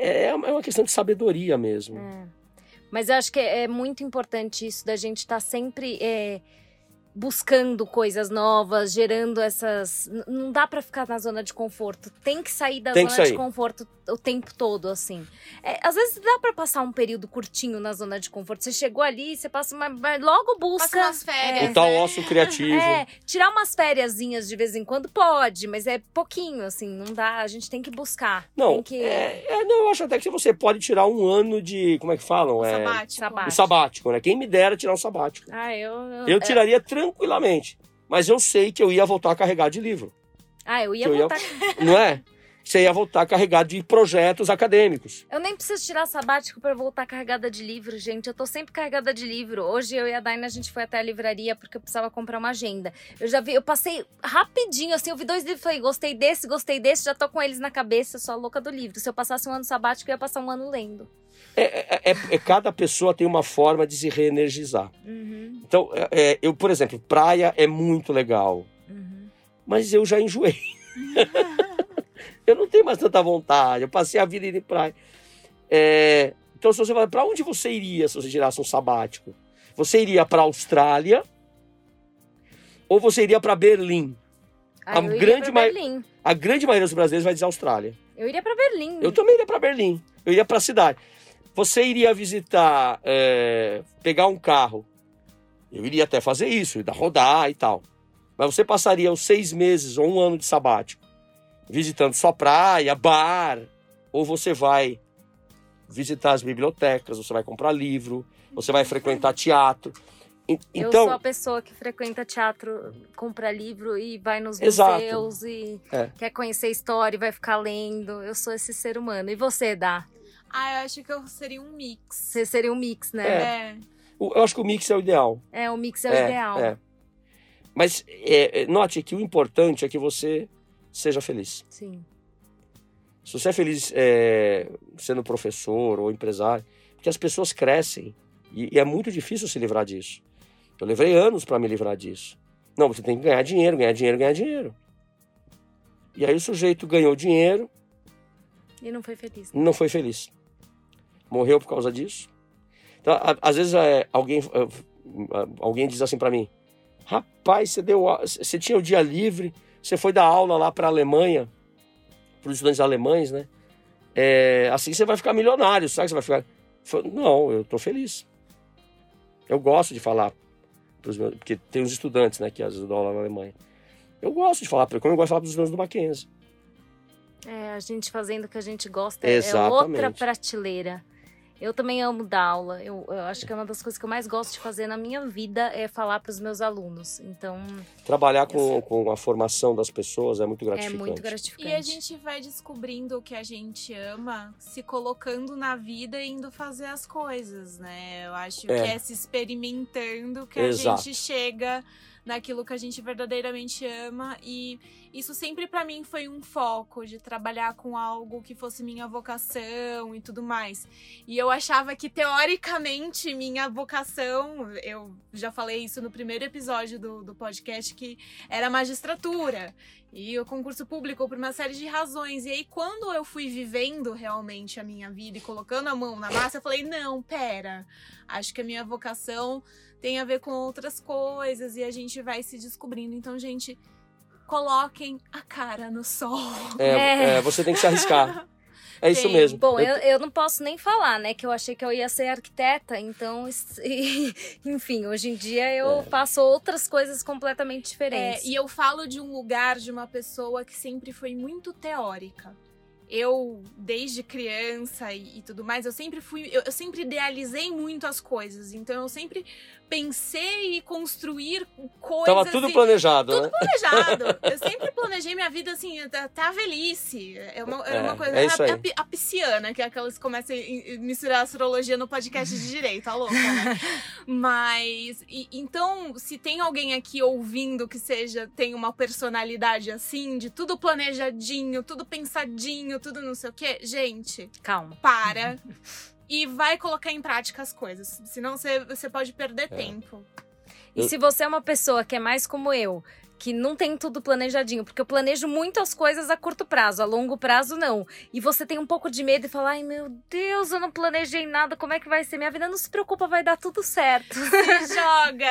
É, é uma questão de sabedoria mesmo. É. Mas eu acho que é muito importante isso da gente estar sempre é, buscando coisas novas, gerando essas. Não dá pra ficar na zona de conforto. Tem que sair da Tem zona de sair. conforto o tempo todo, assim. É, às vezes dá pra passar um período curtinho na zona de conforto. Você chegou ali, você passa uma. mas Logo busca. Passa umas férias. O tal né? osso criativo. É, tirar umas fériasinhas de vez em quando pode, mas é pouquinho, assim, não dá. A gente tem que buscar. Não, tem que. é, é, não, eu acho até que você pode tirar um ano de. Como é que falam? É, Sabático. Sabático. o sabático, né? Quem me dera tirar um sabático. Ah, eu. eu, Eu é, tiraria tranquilamente. Mas eu sei que eu ia voltar carregado de livro. ah, eu ia eu ia- voltar. Não é? Você ia voltar carregado de projetos acadêmicos. Eu nem preciso tirar sabático pra voltar carregada de livro, gente. Eu tô sempre carregada de livro. Hoje eu e a Daina a gente foi até a livraria porque eu precisava comprar uma agenda. Eu já vi, eu passei rapidinho, assim, eu vi dois livros e falei, gostei desse, gostei desse, já tô com eles na cabeça, sou a louca do livro. Se eu passasse um ano sabático, eu ia passar um ano lendo. É, é- é- é- cada pessoa tem uma forma de se reenergizar. Uhum, Então, é, é, eu, por exemplo, praia é muito legal. uhum. Mas eu já enjoei. eu não tenho mais tanta vontade. Eu passei a vida indo em praia. É, então, se você fala, para onde você iria se você tirasse um sabático? Você iria para a Austrália ou você iria para Berlim? Ah, A grande Berlim. A grande maioria dos brasileiros vai dizer Austrália. Eu iria pra Berlim. Eu também iria para Berlim. Eu iria para a cidade. Você iria visitar, é, pegar um carro. Eu iria até fazer isso, ir rodar e tal. Mas você passaria os seis meses ou um ano de sabático visitando só praia, bar, ou você vai visitar as bibliotecas, você vai comprar livro, você vai frequentar teatro. E- Eu Então, sou a pessoa que frequenta teatro, compra livro e vai nos Exato. museus e É. quer conhecer história e vai ficar lendo. Eu sou esse ser humano. E você, Dá? Ah, eu acho que eu seria um mix. Você seria um mix, né? É. o- eu acho que o mix é o ideal. É, o mix é o ideal. é. Mas é, é, note que o importante é que você seja feliz. Sim. Se você é feliz é, sendo professor ou empresário, porque as pessoas crescem e, e é muito difícil se livrar disso. Eu levei anos para me livrar disso. Não, você tem que ganhar dinheiro, ganhar dinheiro, ganhar dinheiro. E aí o sujeito ganhou dinheiro, E não foi feliz. não foi feliz. Morreu por causa disso. Então, a- às vezes é, alguém, é, alguém diz assim para mim: Rapaz, você, deu, você tinha o dia livre, você foi dar aula lá para a Alemanha, para os estudantes alemães, né? É, assim você vai ficar milionário, sabe? Você vai ficar. Não, eu tô feliz. Eu gosto de falar meus, porque tem os estudantes, né, que às vezes eu dou aula na Alemanha. Eu gosto de falar, como eu gosto de falar para os estudantes do Mackenzie. É, a gente fazendo o que a gente gosta é outra prateleira. Eu também amo dar aula. Eu, eu, acho que é uma das coisas que eu mais gosto de fazer na minha vida é falar para os meus alunos. Então. Trabalhar com, com a formação das pessoas é muito gratificante. É muito gratificante. E a gente vai descobrindo o que a gente ama, se colocando na vida e indo fazer as coisas, né? Eu acho é. que é se experimentando que Exato. a gente chega naquilo que a gente verdadeiramente ama e isso sempre para mim foi um foco de trabalhar com algo que fosse minha vocação e tudo mais. E eu achava que teoricamente minha vocação, eu já falei isso no primeiro episódio do, do podcast, que era magistratura. E o concurso público por uma série de razões. E aí, quando eu fui vivendo realmente a minha vida e colocando a mão na massa, eu falei: não, pera, acho que a minha vocação tem a ver com outras coisas e a gente vai se descobrindo. Então, gente, coloquem a cara no sol. É, é. é você tem que se arriscar. É isso Sim. mesmo. Bom, eu... eu, não posso nem falar, né? Que eu achei que eu ia ser arquiteta, então, enfim, hoje em dia eu é. faço outras coisas completamente diferentes. É, e eu falo de um lugar de uma pessoa que sempre foi muito teórica eu, desde criança e, e, tudo mais, eu sempre fui. Eu, eu, sempre idealizei muito as coisas. Então eu sempre pensei e construir coisas. Tava tudo assim, planejado, tudo né? planejado. eu sempre planejei minha vida assim, até a velhice. É uma, é, uma coisa. É isso aí. A, a, a, pisciana, que é aquelas que começam a misturar astrologia no podcast de direito, tá louca, né? Mas. E, então, se tem alguém aqui ouvindo que seja, tem uma personalidade assim, de tudo planejadinho, tudo pensadinho, tudo não sei o quê, gente. Calma. Para e vai colocar em prática as coisas. Senão você, você pode perder é. tempo. E se você é uma pessoa que é mais como eu, que não tem tudo planejadinho, porque eu planejo muitas coisas a curto prazo, a longo prazo não. E você tem um pouco de medo e fala: ai meu Deus, eu não planejei nada, como é que vai ser minha vida? Não se preocupa, vai dar tudo certo. Se joga!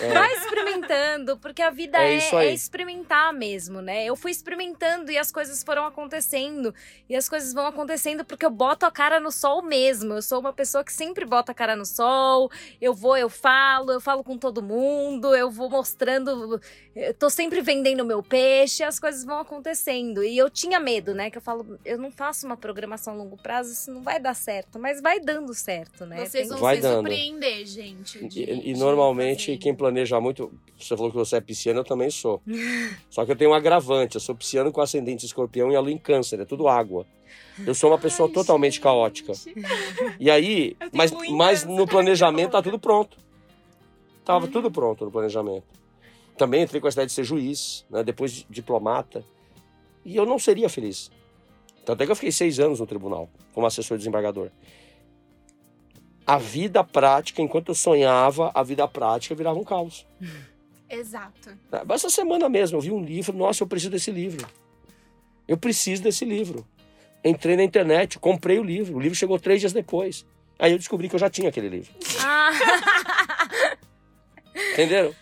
É. Vai experimentando, porque a vida é, é, é, experimentar mesmo, né? Eu fui experimentando e as coisas foram acontecendo. E as coisas vão acontecendo porque eu boto a cara no sol mesmo. Eu sou uma pessoa que sempre bota a cara no sol. Eu vou, eu falo, eu falo com todo mundo, eu vou mostrando. Eu tô sempre vendendo meu peixe, as coisas vão acontecendo. E eu tinha medo, né? Que eu falo, eu não faço uma programação a longo prazo, isso não vai dar certo, mas vai dando certo, né? Vocês vão vai se dando. surpreender, gente. De, e, e normalmente quem planeja muito, você falou que você é pisciano, eu também sou. Só que eu tenho um agravante, eu sou pisciano com ascendente escorpião e a lua em câncer, é tudo água. Eu sou uma pessoa Ai, totalmente gente. caótica. E aí, mas, mas no planejamento tá tudo pronto. Tava uhum. tudo pronto no planejamento. Também entrei com a ideia de ser juiz, né? depois diplomata. E eu não seria feliz. Tanto é que eu fiquei seis anos no tribunal, como assessor desembargador. A vida prática, enquanto eu sonhava, a vida prática virava um caos. Exato. É, essa semana mesmo eu vi um livro, nossa, eu preciso desse livro. Eu preciso desse livro. Entrei na internet, comprei o livro. O livro chegou três dias depois. Aí eu descobri que eu já tinha aquele livro. Ah. Entenderam?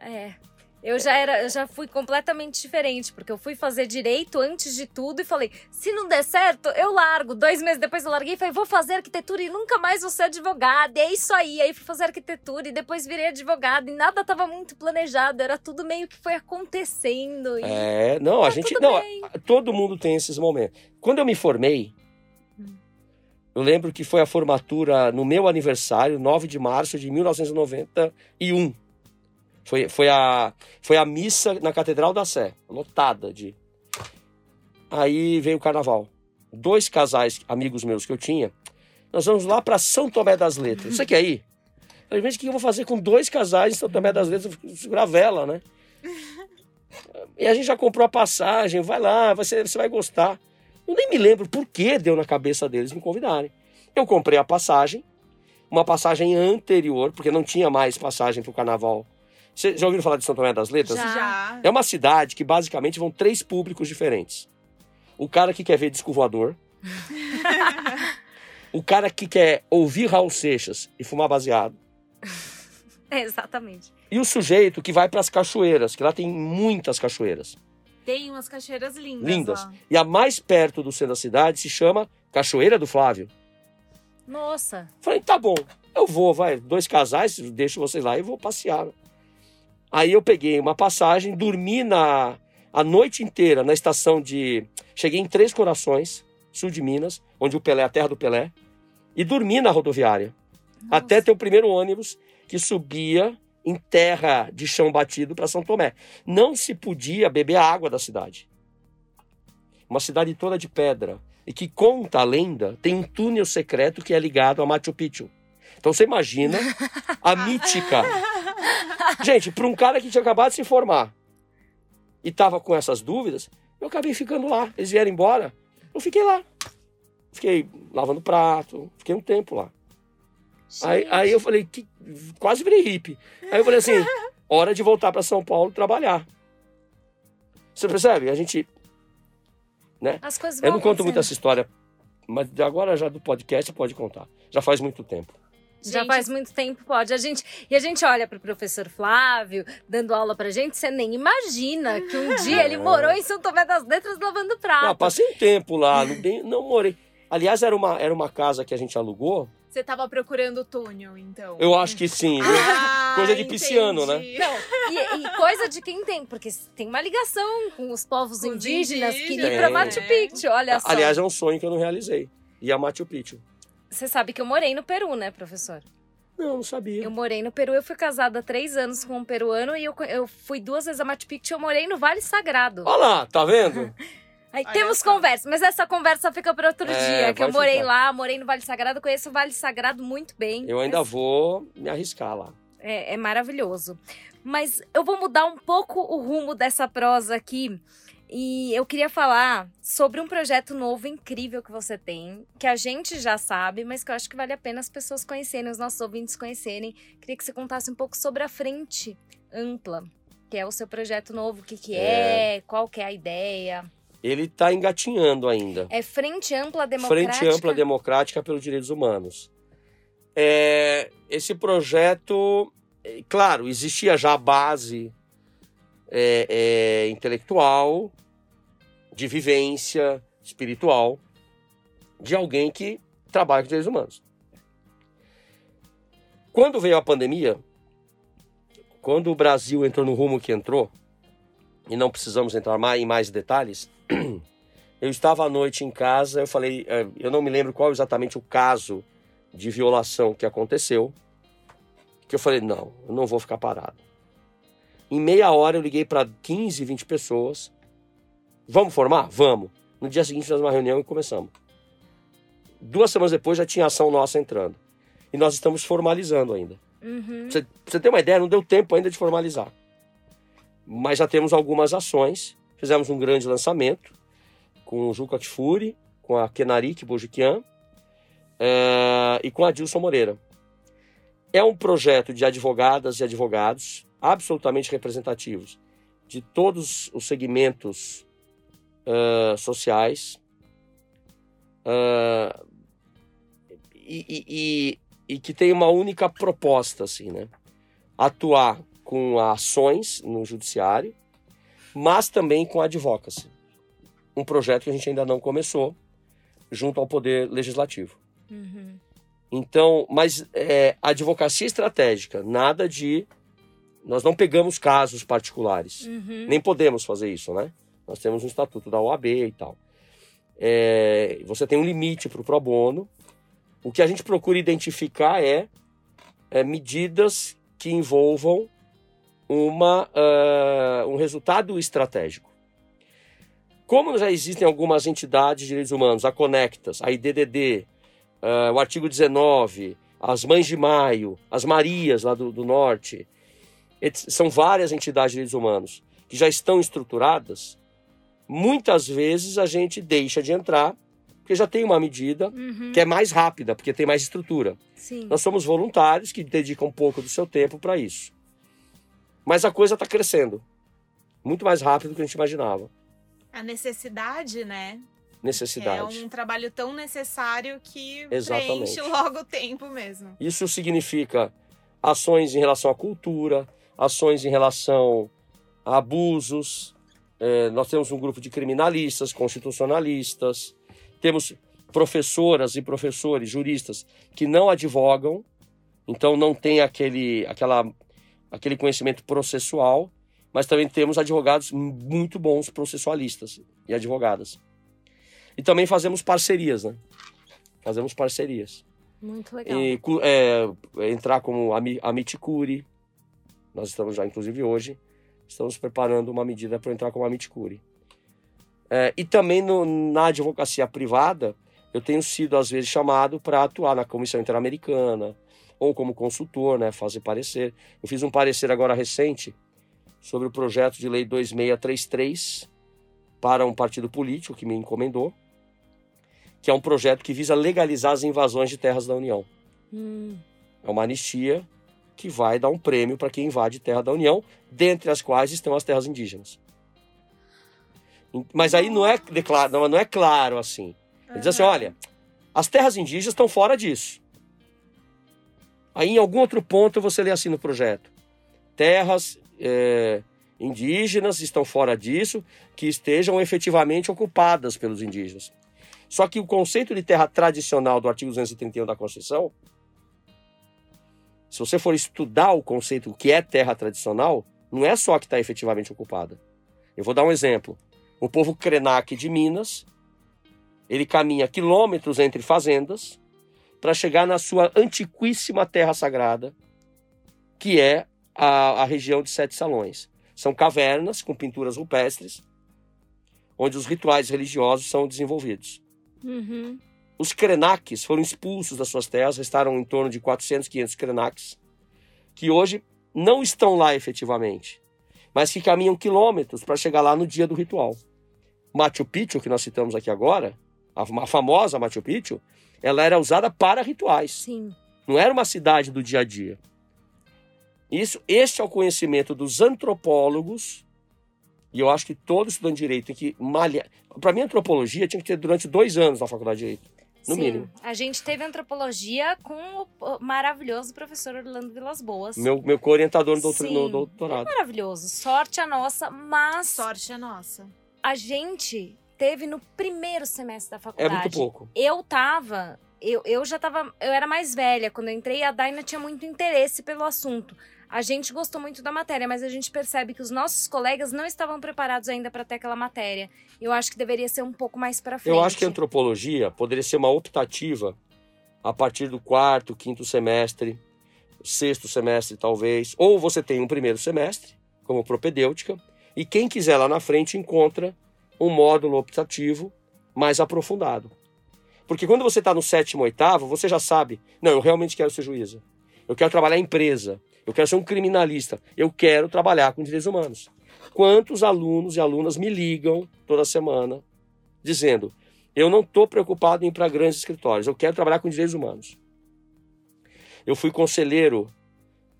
É. Eu já era, eu já fui completamente diferente, porque eu fui fazer direito antes de tudo e falei: se não der certo, eu largo. Dois meses depois eu larguei e falei: vou fazer arquitetura e nunca mais vou ser advogada. E é isso aí. Aí fui fazer arquitetura e depois virei advogada e nada estava muito planejado, era tudo meio que foi acontecendo. E... É, não, a tá gente. Não, bem. todo mundo tem esses momentos. Quando eu me formei, hum. eu lembro que foi a formatura no meu aniversário, 9 de março de 1991. Foi, foi, a, foi a missa na Catedral da Sé, lotada de. Aí veio o carnaval. Dois casais, amigos meus que eu tinha, nós vamos lá para São Tomé das Letras. Você quer ir? Eu falei, o que eu vou fazer com dois casais em São Tomé das Letras? Segurar vela, né? E a gente já comprou a passagem, vai lá, você, você vai gostar. Eu nem me lembro por que deu na cabeça deles me convidarem. Eu comprei a passagem, uma passagem anterior, porque não tinha mais passagem para o carnaval você já ouviu falar de São Tomé das Letras? Já. É uma cidade que basicamente vão três públicos diferentes. O cara que quer ver disco voador. o cara que quer ouvir Raul Seixas e fumar baseado. É, exatamente. E o sujeito que vai para as cachoeiras, que lá tem muitas cachoeiras. Tem umas cachoeiras lindas. Lindas. Ó. E a mais perto do centro da cidade se chama Cachoeira do Flávio. Nossa. Falei, tá bom, eu vou, vai, dois casais, deixo vocês lá e vou passear. Aí eu peguei uma passagem, dormi na, a noite inteira na estação de. Cheguei em Três Corações, sul de Minas, onde o Pelé, a terra do Pelé, e dormi na rodoviária. Nossa. Até ter o primeiro ônibus que subia em terra de chão batido para São Tomé. Não se podia beber a água da cidade. Uma cidade toda de pedra. E que conta a lenda, tem um túnel secreto que é ligado a Machu Picchu. Então você imagina a mítica. Gente, para um cara que tinha acabado de se formar e estava com essas dúvidas, eu acabei ficando lá. Eles vieram embora, eu fiquei lá. Fiquei lavando prato, fiquei um tempo lá. Aí, aí, eu falei, que, quase virei hippie. Aí eu falei assim, hora de voltar para São Paulo trabalhar. Você percebe? A gente. Né? As coisas eu não conto muito essa história, mas agora já do podcast pode contar. Já faz muito tempo. Gente, Já faz muito tempo, pode. A gente, e a gente olha para o professor Flávio dando aula pra gente, você nem imagina que um dia ele morou em São Tomé das Letras lavando prato. Não, passei um tempo lá, não, não morei. Aliás, era uma, era uma casa que a gente alugou você estava procurando túnel, então? Eu acho que sim. Ah, coisa de pisciano, né? Não, e, e, coisa de quem tem, porque tem uma ligação com os povos indígenas, indígenas, que ir pra Machu Picchu, olha só. Aliás, é um sonho que eu não realizei. E a Machu Picchu. Você sabe que eu morei no Peru, né, professor? Não, não sabia. Eu morei no Peru, eu fui casada há três anos com um peruano e eu, eu fui duas vezes a Machu Picchu e eu morei no Vale Sagrado. Olha lá, tá vendo? Aí temos conversa, mas essa conversa fica para outro é, dia. Que eu morei ficar. lá, morei no Vale Sagrado, conheço o Vale Sagrado muito bem. Eu ainda vou me arriscar lá. É, é maravilhoso. Mas eu vou mudar um pouco o rumo dessa prosa aqui. E eu queria falar sobre um projeto novo incrível que você tem, que a gente já sabe, mas que eu acho que vale a pena as pessoas conhecerem, os nossos ouvintes conhecerem. Queria que você contasse um pouco sobre a Frente Ampla, que é o seu projeto novo, o que, que é, é qual que é a ideia ele está engatinhando ainda. É Frente Ampla Democrática? Frente Ampla Democrática pelos Direitos Humanos. É, esse projeto, é, claro, existia já a base é, é, intelectual, de vivência espiritual, de alguém que trabalha com direitos humanos. Quando veio a pandemia, quando o Brasil entrou no rumo que entrou, e não precisamos entrar mais em mais detalhes, eu estava à noite em casa, eu falei, é, eu não me lembro qual exatamente o caso de violação que aconteceu, que eu falei, não, eu não vou ficar parado. Em meia hora eu liguei para 15, 20 pessoas. Vamos formar? Vamos. No dia seguinte fizemos uma reunião e começamos. Duas semanas depois já tinha ação nossa entrando. E nós estamos formalizando ainda. Uhum. Pra, você, pra você ter uma ideia, não deu tempo ainda de formalizar. Mas já temos algumas ações Fizemos um grande lançamento com o Juca Tifuri, com a Kenarik Bojiquian é, e com a Dilson Moreira. É um projeto de advogadas e advogados absolutamente representativos de todos os segmentos uh, sociais uh, e, e, e, e, que tem uma única proposta, assim, né? Atuar com ações no judiciário mas também com a advocacy. Um projeto que a gente ainda não começou, junto ao Poder Legislativo. Uhum. Então, mas é, advocacia estratégica, nada de. Nós não pegamos casos particulares. Uhum. Nem podemos fazer isso, né? Nós temos um estatuto da OAB e tal. É, você tem um limite para o pro bono. O que a gente procura identificar é, é medidas que envolvam uma, uh, um resultado estratégico. Como já existem algumas entidades de direitos humanos, a Conectas, a IDDD, uh, o artigo 19, as Mães de Maio, as Marias lá do, do Norte, são várias entidades de direitos humanos que já estão estruturadas, muitas vezes a gente deixa de entrar porque já tem uma medida uhum. que é mais rápida, porque tem mais estrutura. Sim. Nós somos voluntários que dedicam um pouco do seu tempo para isso. Mas a coisa está crescendo muito mais rápido do que a gente imaginava. A necessidade, né? Necessidade. É um trabalho tão necessário que Exatamente. preenche logo o tempo mesmo. Isso significa ações em relação à cultura, ações em relação a abusos. É, nós temos um grupo de criminalistas, constitucionalistas, temos professoras e professores, juristas, que não advogam, então não tem aquele, aquela aquele conhecimento processual, mas também temos advogados muito bons processualistas e advogadas. E também fazemos parcerias, né? Fazemos parcerias. Muito legal. E é, entrar como Amiticuri. Nós estamos já, inclusive hoje, estamos preparando uma medida para entrar como Amiticuri. É, e também no, na advocacia privada, eu tenho sido, às vezes, chamado para atuar na Comissão Interamericana, ou como consultor, né, fazer parecer. Eu fiz um parecer agora recente sobre o projeto de lei 2633 para um partido político que me encomendou, que é um projeto que visa legalizar as invasões de terras da União. Hum. É uma anistia que vai dar um prêmio para quem invade terra da União, dentre as quais estão as terras indígenas. Mas aí não é, declaro, não, não é claro assim. Ele diz assim: olha, as terras indígenas estão fora disso. Aí em algum outro ponto você lê assim no projeto: terras é, indígenas estão fora disso, que estejam efetivamente ocupadas pelos indígenas. Só que o conceito de terra tradicional do artigo 231 da Constituição, se você for estudar o conceito que é terra tradicional, não é só que está efetivamente ocupada. Eu vou dar um exemplo. O povo Krenak de Minas, ele caminha quilômetros entre fazendas para chegar na sua antiquíssima terra sagrada, que é a, a região de Sete Salões. São cavernas com pinturas rupestres, onde os rituais religiosos são desenvolvidos. Uhum. Os Krenaks foram expulsos das suas terras, restaram em torno de 400, 500 Krenaks, que hoje não estão lá efetivamente, mas que caminham quilômetros para chegar lá no dia do ritual. Machu Picchu, que nós citamos aqui agora, a famosa Machu Picchu, ela era usada para rituais. Sim. Não era uma cidade do dia a dia. Isso, este é o conhecimento dos antropólogos, e eu acho que todo estudante de direito tem que malhar. Para mim, antropologia tinha que ter durante dois anos na faculdade de direito, no Sim. mínimo. A gente teve antropologia com o maravilhoso professor Orlando Vilas Boas. Meu, meu co-orientador no, doutor, Sim. no doutorado. Maravilhoso. Sorte a nossa, mas Sorte é nossa. a gente teve no primeiro semestre da É faculdade. muito pouco. Eu tava. Eu, eu já tava. Eu era mais velha quando eu entrei e a Daina tinha muito interesse pelo assunto. A gente gostou muito da matéria, mas a gente percebe que os nossos colegas não estavam preparados ainda para ter aquela matéria. Eu acho que deveria ser um pouco mais para frente. Eu acho que a antropologia poderia ser uma optativa a partir do quarto, quinto semestre, sexto semestre talvez. Ou você tem um primeiro semestre, como propedêutica, e quem quiser lá na frente encontra um módulo optativo mais aprofundado. Porque quando você está no sétimo, oitavo, você já sabe, não, eu realmente quero ser juíza. Eu quero trabalhar em empresa. Eu quero ser um criminalista. Eu quero trabalhar com direitos humanos. Quantos alunos e alunas me ligam toda semana dizendo: eu não estou preocupado em ir para grandes escritórios, eu quero trabalhar com direitos humanos. Eu fui conselheiro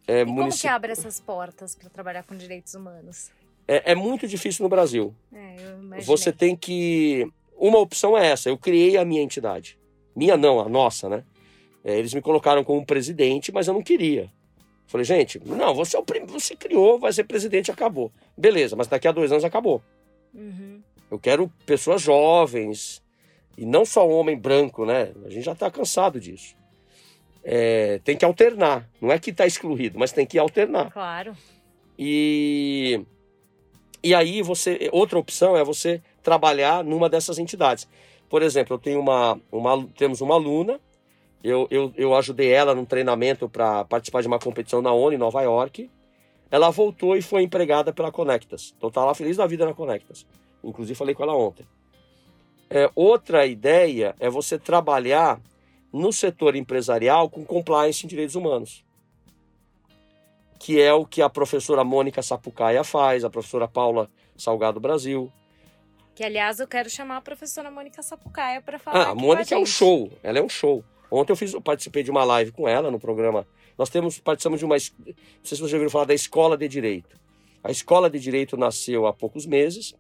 é, E como que abre essas portas para trabalhar com direitos humanos? É, é muito difícil no Brasil. É. Você tem que. Uma opção é essa. Eu criei a minha entidade. Minha não, a nossa, né? É, eles me colocaram como presidente, mas eu não queria. Falei, gente, não, você, é o prim- você criou, vai ser presidente, acabou. Beleza, mas daqui a dois anos acabou. Uhum. Eu quero pessoas jovens e não só homem branco, né? A gente já está cansado disso. É, tem que alternar. Não é que está excluído, mas tem que alternar. Claro. E, e aí você. Outra opção é você trabalhar numa dessas entidades. Por exemplo, eu tenho uma, uma temos uma aluna, eu, eu, eu ajudei ela num treinamento para participar de uma competição na ONU em Nova York. Ela voltou e foi empregada pela Conectas. Então tá lá feliz da vida na Conectas. Inclusive falei com ela ontem. É, outra ideia é você trabalhar no setor empresarial com compliance em direitos humanos que é o que a professora Mônica Sapucaia faz, a professora Paula Salgado Brasil. Que, aliás, eu quero chamar a professora Mônica Sapucaia para falar. Ah, a Mônica é um show, ela é um show. Ontem eu, fiz, eu participei de uma live com ela no programa. Nós temos participamos de uma, não sei se você já ouviu falar da Escola de Direito. A Escola de Direito nasceu há poucos meses,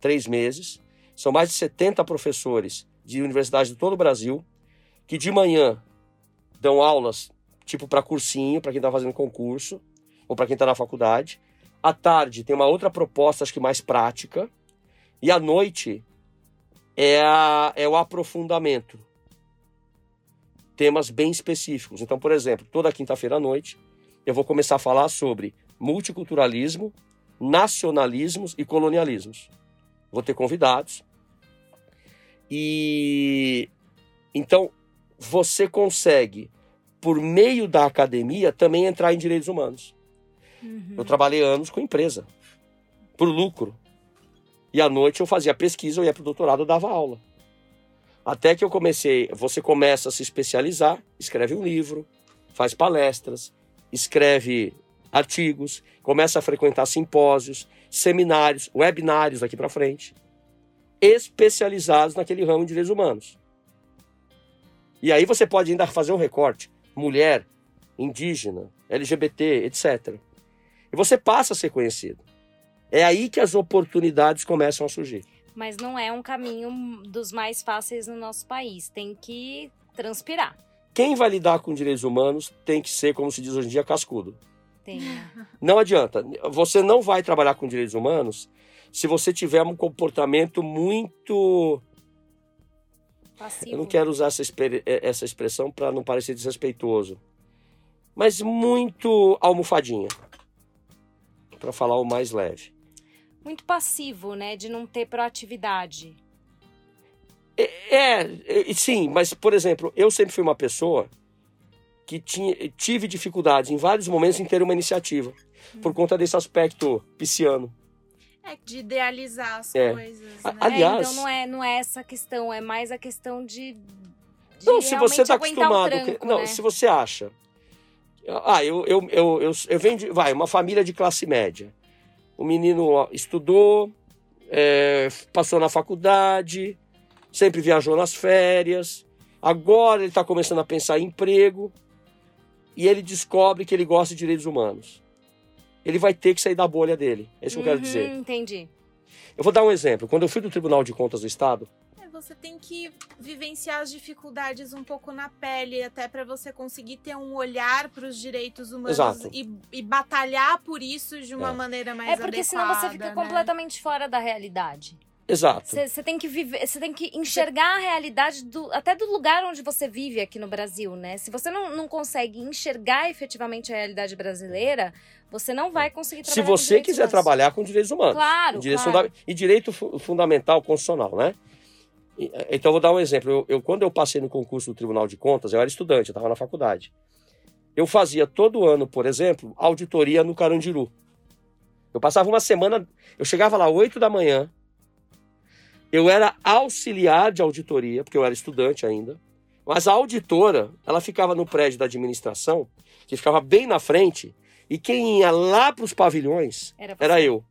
três meses. São mais de 70 professores de universidades de todo o Brasil que de manhã dão aulas tipo para cursinho, para quem está fazendo concurso ou para quem está na faculdade. À tarde tem uma outra proposta, acho que mais prática. E à noite é, a- é o aprofundamento. Temas bem específicos. Então, por exemplo, toda quinta-feira à noite eu vou começar a falar sobre multiculturalismo nacionalismos e colonialismos. Vou ter convidados. E então você consegue, por meio da academia, também entrar em direitos humanos. Uhum. Eu trabalhei anos com empresa, por lucro. E à noite eu fazia pesquisa, eu ia para o doutorado, eu dava aula. Até que eu comecei, você começa a se especializar, escreve um livro, faz palestras, escreve artigos, começa a frequentar simpósios, seminários, webinários daqui para frente, especializados naquele ramo de direitos humanos. E aí você pode ainda fazer um recorte: mulher, indígena, LGBT, etc. E você passa a ser conhecido. É aí que as oportunidades começam a surgir. Mas não é um caminho dos mais fáceis no nosso país. Tem que transpirar. Quem vai lidar com direitos humanos tem que ser, como se diz hoje em dia, cascudo. Tem. Não adianta. Você não vai trabalhar com direitos humanos se você tiver um comportamento muito. Passivo. Eu não quero usar essa, essa expressão para não parecer desrespeitoso. Mas muito almofadinha. Para falar o mais leve. Muito passivo, né? De não ter proatividade. É, é, sim, mas, por exemplo, eu sempre fui uma pessoa que tinha, tive dificuldades em vários momentos em ter uma iniciativa, hum. por conta desse aspecto pisciano. É, de idealizar as é. coisas. Né? Aliás. É, então não é, não é essa questão, é mais a questão de. de não, se você está acostumado. Tranco, que, não, né? se você acha. Ah, eu, eu, eu, eu, eu venho de. Vai, uma família de classe média. O menino estudou, é, passou na faculdade, sempre viajou nas férias. Agora ele está começando a pensar em emprego e ele descobre que ele gosta de direitos humanos. Ele vai ter que sair da bolha dele. É isso que eu quero dizer. Uhum, entendi. Eu vou dar um exemplo. Quando eu fui do Tribunal de Contas do Estado. Você tem que vivenciar as dificuldades um pouco na pele, até para você conseguir ter um olhar para os direitos humanos e, e, batalhar por isso de uma É. maneira mais É porque adequada, senão você fica né? completamente fora da realidade. Exato. Você tem que viver, você tem que enxergar a realidade do, até do lugar onde você vive aqui no Brasil, né? Se você não, não consegue enxergar efetivamente a realidade brasileira, você não vai conseguir Se trabalhar com você quiser humanos. trabalhar com direitos humanos. Claro, Direitos claro. funda- E direito fu- fundamental constitucional, né? Eh, Então, eu vou dar um exemplo. Eu, eu- quando eu passei no concurso do Tribunal de Contas, eu era estudante, eu estava na faculdade. Eu fazia todo ano, por exemplo, auditoria no Carandiru. Eu passava uma semana, eu chegava lá 8 da manhã, eu era auxiliar de auditoria, porque eu era estudante ainda, mas a auditora, ela ficava no prédio da administração, que ficava bem na frente, e quem ia lá para os pavilhões Era, era eu.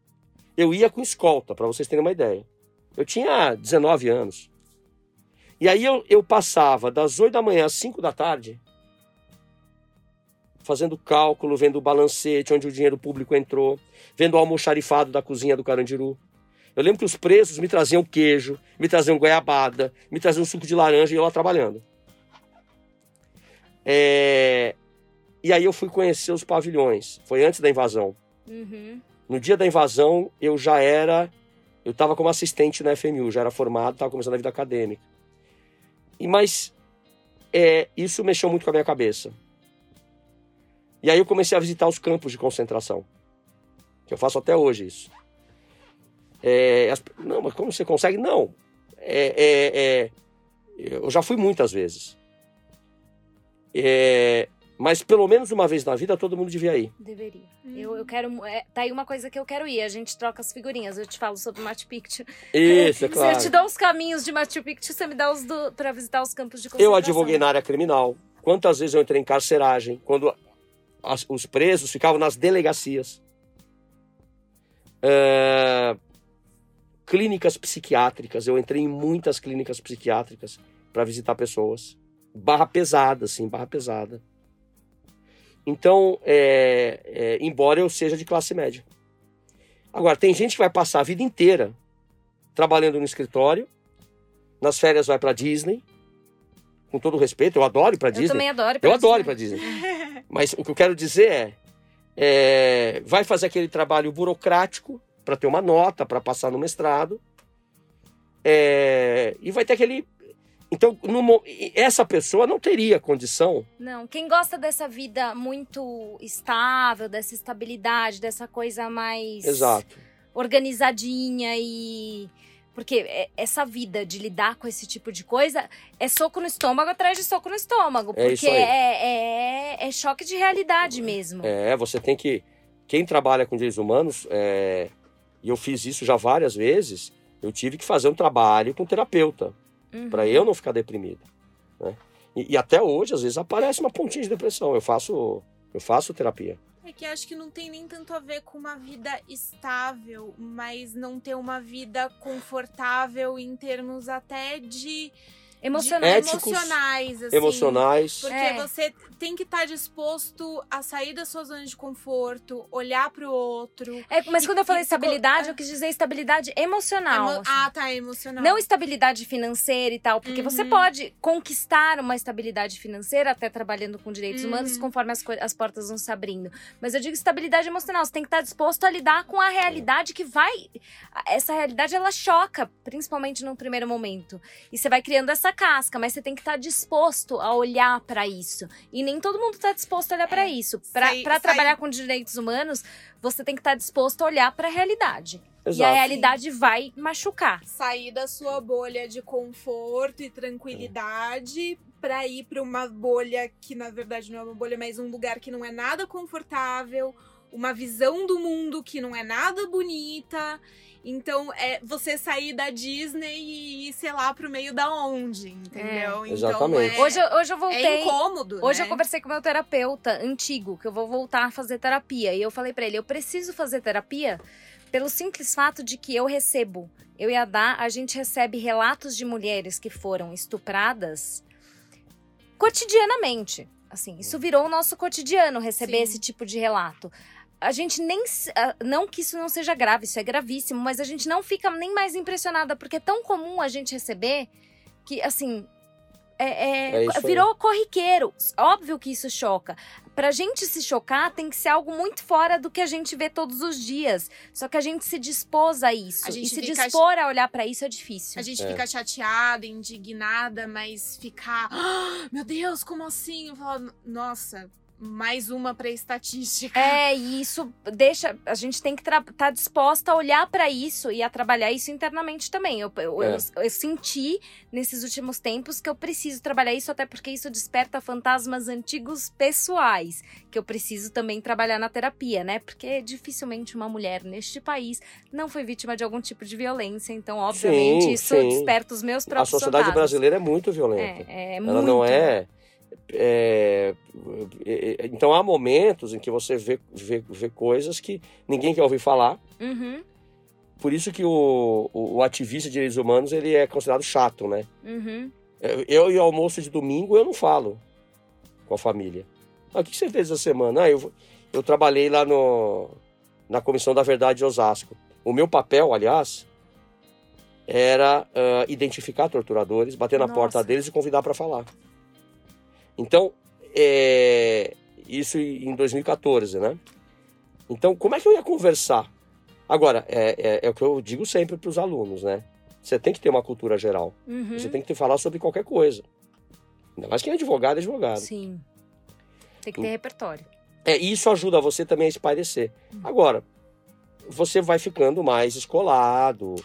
Eu ia com escolta, para vocês terem uma ideia. Eu tinha 19 anos. E aí eu, eu passava das 8 da manhã às 5 da tarde, fazendo cálculo, vendo o balancete, onde o dinheiro público entrou, vendo o almoxarifado da cozinha do Carandiru. Eu lembro que os presos me traziam queijo, me traziam goiabada, me traziam suco de laranja e eu lá trabalhando. É, E aí eu fui conhecer os pavilhões. Foi antes da invasão. Uhum. No dia da invasão, eu já era. Eu estava como assistente na FMU, já era formado, estava começando a vida acadêmica. Mas é, isso mexeu muito com a minha cabeça. E aí eu comecei a visitar os campos de concentração, que eu faço até hoje isso. É, as- não, mas como você consegue? Não. É, é, é, eu já fui muitas vezes. É, mas pelo menos uma vez na vida todo mundo devia ir. Deveria. Hum. Eu, eu quero. É, tá aí uma coisa que eu quero ir. A gente troca as figurinhas. Eu te falo sobre Machu Picchu. Isso, é Se claro. eu te dou os caminhos de Machu Picchu, você me dá os do, pra visitar os campos de Eu concentração. advoguei na área criminal. Quantas vezes eu entrei em carceragem, quando as- os presos ficavam nas delegacias. É, clínicas psiquiátricas. Eu entrei em muitas clínicas psiquiátricas para visitar pessoas. Barra pesada, sim, barra pesada. Então, é, é, embora eu seja de classe média. Agora, tem gente que vai passar a vida inteira trabalhando no escritório, nas férias vai para Disney, com todo respeito, eu adoro ir para Eu Disney. também adoro. Eu pra adoro ir Disney. para Disney. Mas o que eu quero dizer é, é, vai fazer aquele trabalho burocrático para ter uma nota, para passar no mestrado, é, e vai ter aquele Então, no, essa pessoa não teria condição. Não, quem gosta dessa vida muito estável, dessa estabilidade, dessa coisa mais Exato. organizadinha e porque é, essa vida de lidar com esse tipo de coisa é soco no estômago atrás de soco no estômago. É porque é, é, é, choque de realidade mesmo. É, você tem que. Quem trabalha com direitos humanos, é, e eu fiz isso já várias vezes, eu tive que fazer um trabalho com terapeuta uhum. para eu não ficar deprimido. Né? E, e, até hoje, às vezes, aparece uma pontinha de depressão. Eu faço, eu faço terapia. É que acho que não tem nem tanto a ver com uma vida estável, mas não ter uma vida confortável em termos até de Emocionais. emocionais, assim. Emocionais. Porque é. você tem que estar tá disposto a sair da sua zona de conforto, olhar para o outro. É, mas e, quando eu falei estabilidade, eu quis dizer estabilidade emocional. Emo... Ah, tá, emocional. Não estabilidade financeira e tal, porque uhum. você pode conquistar uma estabilidade financeira até trabalhando com direitos uhum. humanos conforme as, as portas vão se abrindo. Mas eu digo estabilidade emocional, você tem que estar tá disposto a lidar com a realidade que vai. Essa realidade ela choca, principalmente num primeiro momento. E você vai criando essa casca, mas você tem que estar tá disposto a olhar para isso. E nem todo mundo está disposto a olhar é, para isso. Para trabalhar com direitos humanos, você tem que estar tá disposto a olhar para a realidade. Exato. E a realidade vai machucar. Sair da sua bolha de conforto e tranquilidade para ir para uma bolha que na verdade não é uma bolha, mas um lugar que não é nada confortável, uma visão do mundo que não é nada bonita então, é você sair da Disney e ir, sei lá, pro meio da onde, entendeu? É. Então, Exatamente. É, hoje, hoje eu voltei. É incômodo. Hoje né? eu conversei com meu terapeuta antigo, que eu vou voltar a fazer terapia. E eu falei para ele: eu preciso fazer terapia pelo simples fato de que eu recebo. Eu e a Dá, a gente recebe relatos de mulheres que foram estupradas cotidianamente. Assim, isso virou o nosso cotidiano receber Sim. esse tipo de relato a gente nem. Não que isso não seja grave, isso é gravíssimo, mas a gente não fica nem mais impressionada, porque é tão comum a gente receber que, assim. É, é, é virou corriqueiro. Óbvio que isso choca. Pra gente se chocar, tem que ser algo muito fora do que a gente vê todos os dias. Só que a gente se dispôs a isso. A e se dispor a olhar para isso é difícil. A gente é. fica chateada, indignada, mas ficar. Oh, meu Deus, como assim? Eu falo, nossa, mais uma para estatística. É, e isso deixa. A gente tem que estar tá disposta a olhar para isso e a trabalhar isso internamente também. Eu, eu, é. eu, eu, senti nesses últimos tempos que eu preciso trabalhar isso, até porque isso desperta fantasmas antigos pessoais, que eu preciso também trabalhar na terapia, né? Porque dificilmente uma mulher neste país não foi vítima de algum tipo de violência, então, obviamente, sim, isso sim. desperta os meus próprios A sociedade fantasmas. brasileira é muito violenta. É, é Ela muito. não é é, é, é, então há momentos em que você vê, vê, vê coisas que ninguém quer ouvir falar. Uhum. Por isso que o, o, ativista de direitos humanos ele é considerado chato, né? Uhum. Eu e o almoço de domingo eu não falo com a família. Ah, o que você fez essa semana? Ah, eu, eu trabalhei lá no, na Comissão da Verdade de Osasco. O meu papel, aliás, era uh, identificar torturadores, bater na Nossa. porta deles e convidar para falar. Então, é, isso em 2014, né? Então, como é que eu ia conversar? Agora, é, é, é o que eu digo sempre para os alunos, né? Você tem que ter uma cultura geral. Uhum. Você tem que falar sobre qualquer coisa. Ainda mais quem é advogado, é advogado. Sim. Tem que ter repertório. É, isso ajuda você também a espairecer. Uhum. Agora, você vai ficando mais escolado.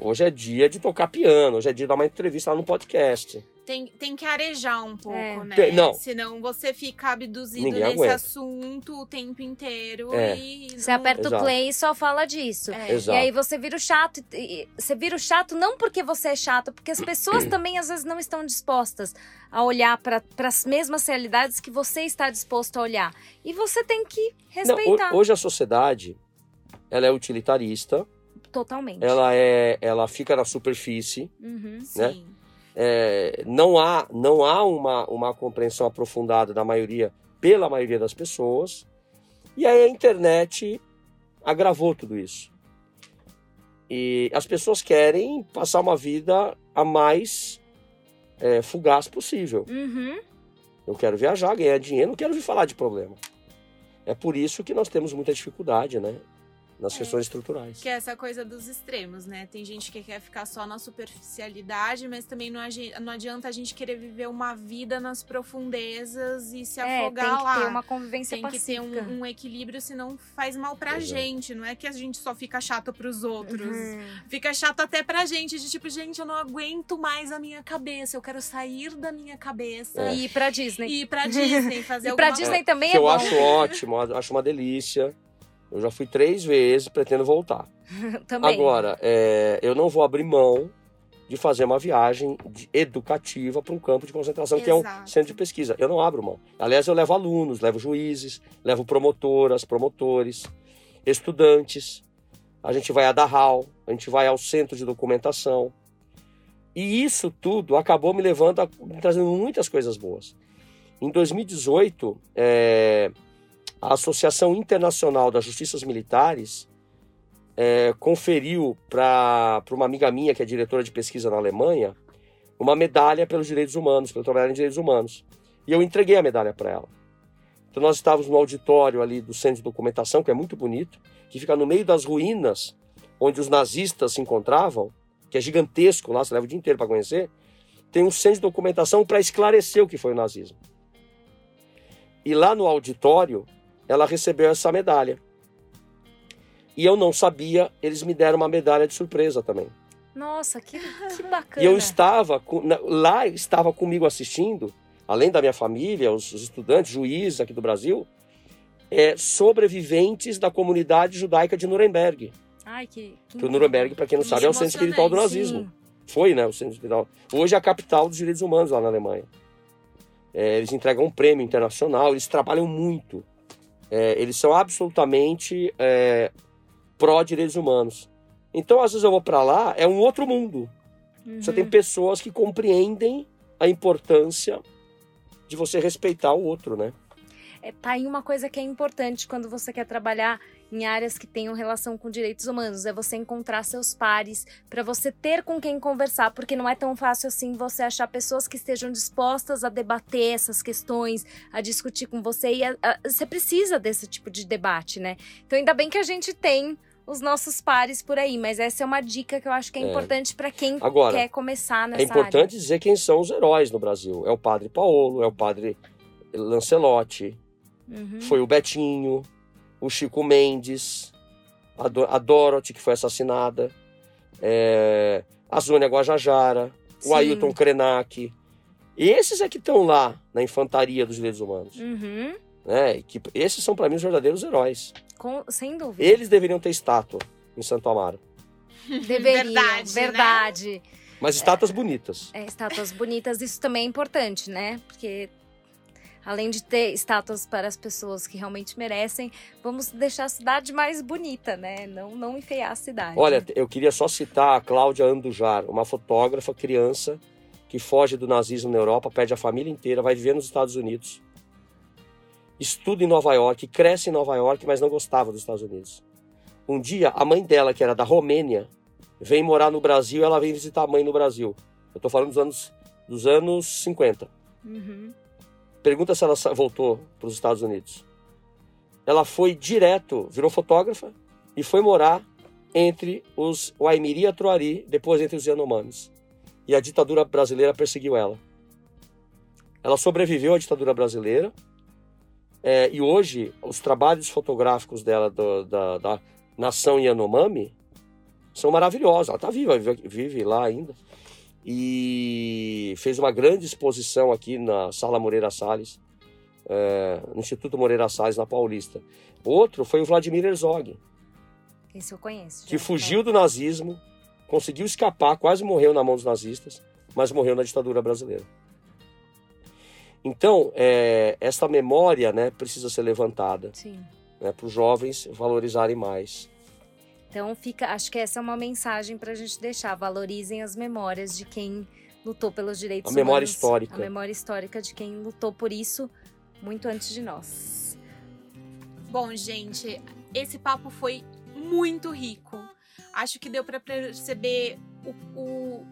Hoje é dia de tocar piano, hoje é dia de dar uma entrevista lá no podcast tem, tem que arejar um pouco, é. né? Tem, não. Senão você fica abduzido Ninguém nesse aguenta. assunto o tempo inteiro é. e. Você aperta Exato. o play e só fala disso. É. E aí você vira o chato. E, você vira o chato não porque você é chato, porque as pessoas também às vezes não estão dispostas a olhar para as mesmas realidades que você está disposto a olhar. E você tem que respeitar. Não, hoje a sociedade ela é utilitarista. Totalmente. Ela é, ela fica na superfície, uhum. né? Sim é, não há, não há uma, uma compreensão aprofundada da maioria, pela maioria das pessoas. E aí a internet agravou tudo isso. E as pessoas querem passar uma vida a mais é, fugaz possível. Uhum. Eu quero viajar, ganhar dinheiro, não quero ouvir falar de problema. É por isso que nós temos muita dificuldade, né? Nas É. questões estruturais. Que é essa coisa dos extremos, né? Tem gente que quer ficar só na superficialidade, mas também não, adianta a gente querer viver uma vida nas profundezas e se É, tem afogar que lá. ter uma convivência Tem que ter pacífica. um, um equilíbrio, senão faz mal pra Exato. gente. Não é que a gente só fica chato pros outros. Uhum. Fica chato até pra gente, de tipo, gente, eu não aguento mais a minha cabeça. Eu quero sair da minha cabeça É. E ir pra Disney. e ir pra Disney, fazer E pra Disney também que é eu bom. acho ótimo, acho uma delícia. Eu já fui três vezes, pretendo voltar. também. Agora, é, eu não vou abrir mão de fazer uma viagem educativa para um campo de concentração, que é um Exato. centro de pesquisa. Eu não abro mão. Aliás, eu levo alunos, levo juízes, levo promotoras, promotores, estudantes. A gente vai a Dachau, a gente vai ao centro de documentação. E isso tudo acabou me levando a me trazendo muitas coisas boas. Em 2018, é, a Associação Internacional das Justiças Militares é, conferiu para uma amiga minha, que é diretora de pesquisa na Alemanha, uma medalha pelos direitos humanos, pelo trabalho em direitos humanos. E eu entreguei a medalha para ela. Então nós estávamos no auditório ali do Centro de Documentação, que é muito bonito, que fica no meio das ruínas onde os nazistas se encontravam, que é gigantesco lá, você leva o dia inteiro para conhecer. Tem um centro de documentação para esclarecer o que foi o nazismo. E lá no auditório, ela recebeu essa medalha. E eu não sabia, eles me deram uma medalha de surpresa também. Nossa, que, que bacana. E eu estava lá, estava comigo assistindo, além da minha família, os, os estudantes, juízes aqui do Brasil, é, sobreviventes da comunidade judaica de Nuremberg. Ai, que, que Que o Nuremberg, para quem não Que sabe, é o centro espiritual do nazismo. Sim. Foi, né, o centro espiritual. Hoje é a capital dos direitos humanos lá na Alemanha. É, eles entregam um prêmio internacional, eles trabalham muito. É, eles são absolutamente é, pró-direitos humanos. Então, às vezes eu vou para lá, é um outro mundo. Você Uhum. tem pessoas que compreendem a importância de você respeitar o outro, né? É, tá aí uma coisa que é importante quando você quer trabalhar em áreas que tenham relação com direitos humanos, é você encontrar seus pares, para você ter com quem conversar, porque não é tão fácil assim você achar pessoas que estejam dispostas a debater essas questões, a discutir com você e a- a- você precisa desse tipo de debate, né? Então ainda bem que a gente tem os nossos pares por aí, mas essa é uma dica que eu acho que é, É. importante para quem Agora, quer começar nessa É importante dizer quem são os heróis no Brasil. É o padre Paolo, é o padre Lancelotti, área. Uhum. foi o Betinho, o Chico Mendes, a, Do a Dorothy, que foi assassinada, é, a Zônia Guajajara, Sim. o Ailton Krenak. Esses é que estão lá na infantaria dos direitos humanos. Uhum. Né? E que, esses são, para mim, os verdadeiros heróis. Com- sem dúvida. Eles deveriam ter estátua em Santo Amaro. Deveriam, Verdade, né? verdade. Mas estátuas bonitas. É, estátuas bonitas, isso também é importante, né? Porque além de ter estátuas para as pessoas que realmente merecem, vamos deixar a cidade mais bonita, né? Não, não enfeiar a cidade. Olha, eu queria só citar a Cláudia Andujar, uma fotógrafa criança que foge do nazismo na Europa, perde a família inteira, vai viver nos Estados Unidos. Estuda em Nova York, cresce em Nova York, mas não gostava dos Estados Unidos. Um dia, a mãe dela, que era da Romênia, vem morar no Brasil, ela vem visitar a mãe no Brasil. Eu tô falando dos anos, dos anos 50. Uhum. Pergunta se ela voltou para os Estados Unidos. Ela foi direto, virou fotógrafa e foi morar entre os Waimiri e a Troari, depois entre os Yanomamis. E a ditadura brasileira perseguiu ela. Ela sobreviveu à ditadura brasileira é, e hoje os trabalhos fotográficos dela do- da, da nação Yanomami são maravilhosos. Ela está viva, vive, vive lá ainda e fez uma grande exposição aqui na Sala Moreira Salles, é, no Instituto Moreira Salles, na Paulista. Outro foi o Vladimir Herzog, Esse eu conheço. que fugiu do nazismo, conseguiu escapar, quase morreu na mão dos nazistas, mas morreu na ditadura brasileira. Então, é, essa memória né, precisa ser levantada né, para os jovens valorizarem mais. Então fica, acho que essa é uma mensagem para a gente deixar. Valorizem as memórias de quem lutou pelos direitos A memória humanos. histórica. A memória histórica de quem lutou por isso muito antes de nós. Bom, gente, esse papo foi muito rico. Acho que deu para perceber o, o,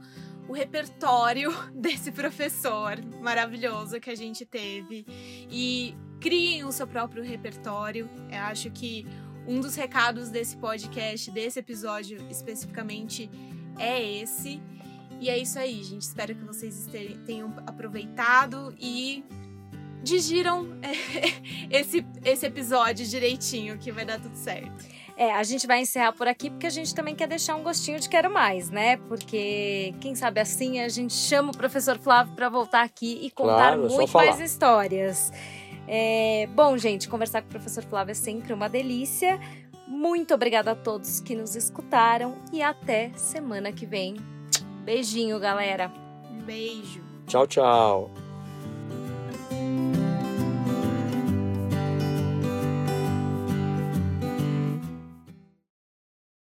o repertório desse professor maravilhoso que a gente teve. E criem o seu próprio repertório. Eu acho que um dos recados desse podcast, desse episódio especificamente, é esse. E é isso aí, gente. Espero que vocês tenham aproveitado e digiram esse, esse episódio direitinho, que vai dar tudo certo. É, a gente vai encerrar por aqui porque a gente também quer deixar um gostinho de quero mais, né? Porque quem sabe assim a gente chama o professor Flávio para voltar aqui e contar claro, é muito mais histórias. É, bom, gente, conversar com o professor Flávio é sempre uma delícia. Muito obrigada a todos que nos escutaram e até semana que vem. Beijinho, galera. Um beijo. Tchau, tchau.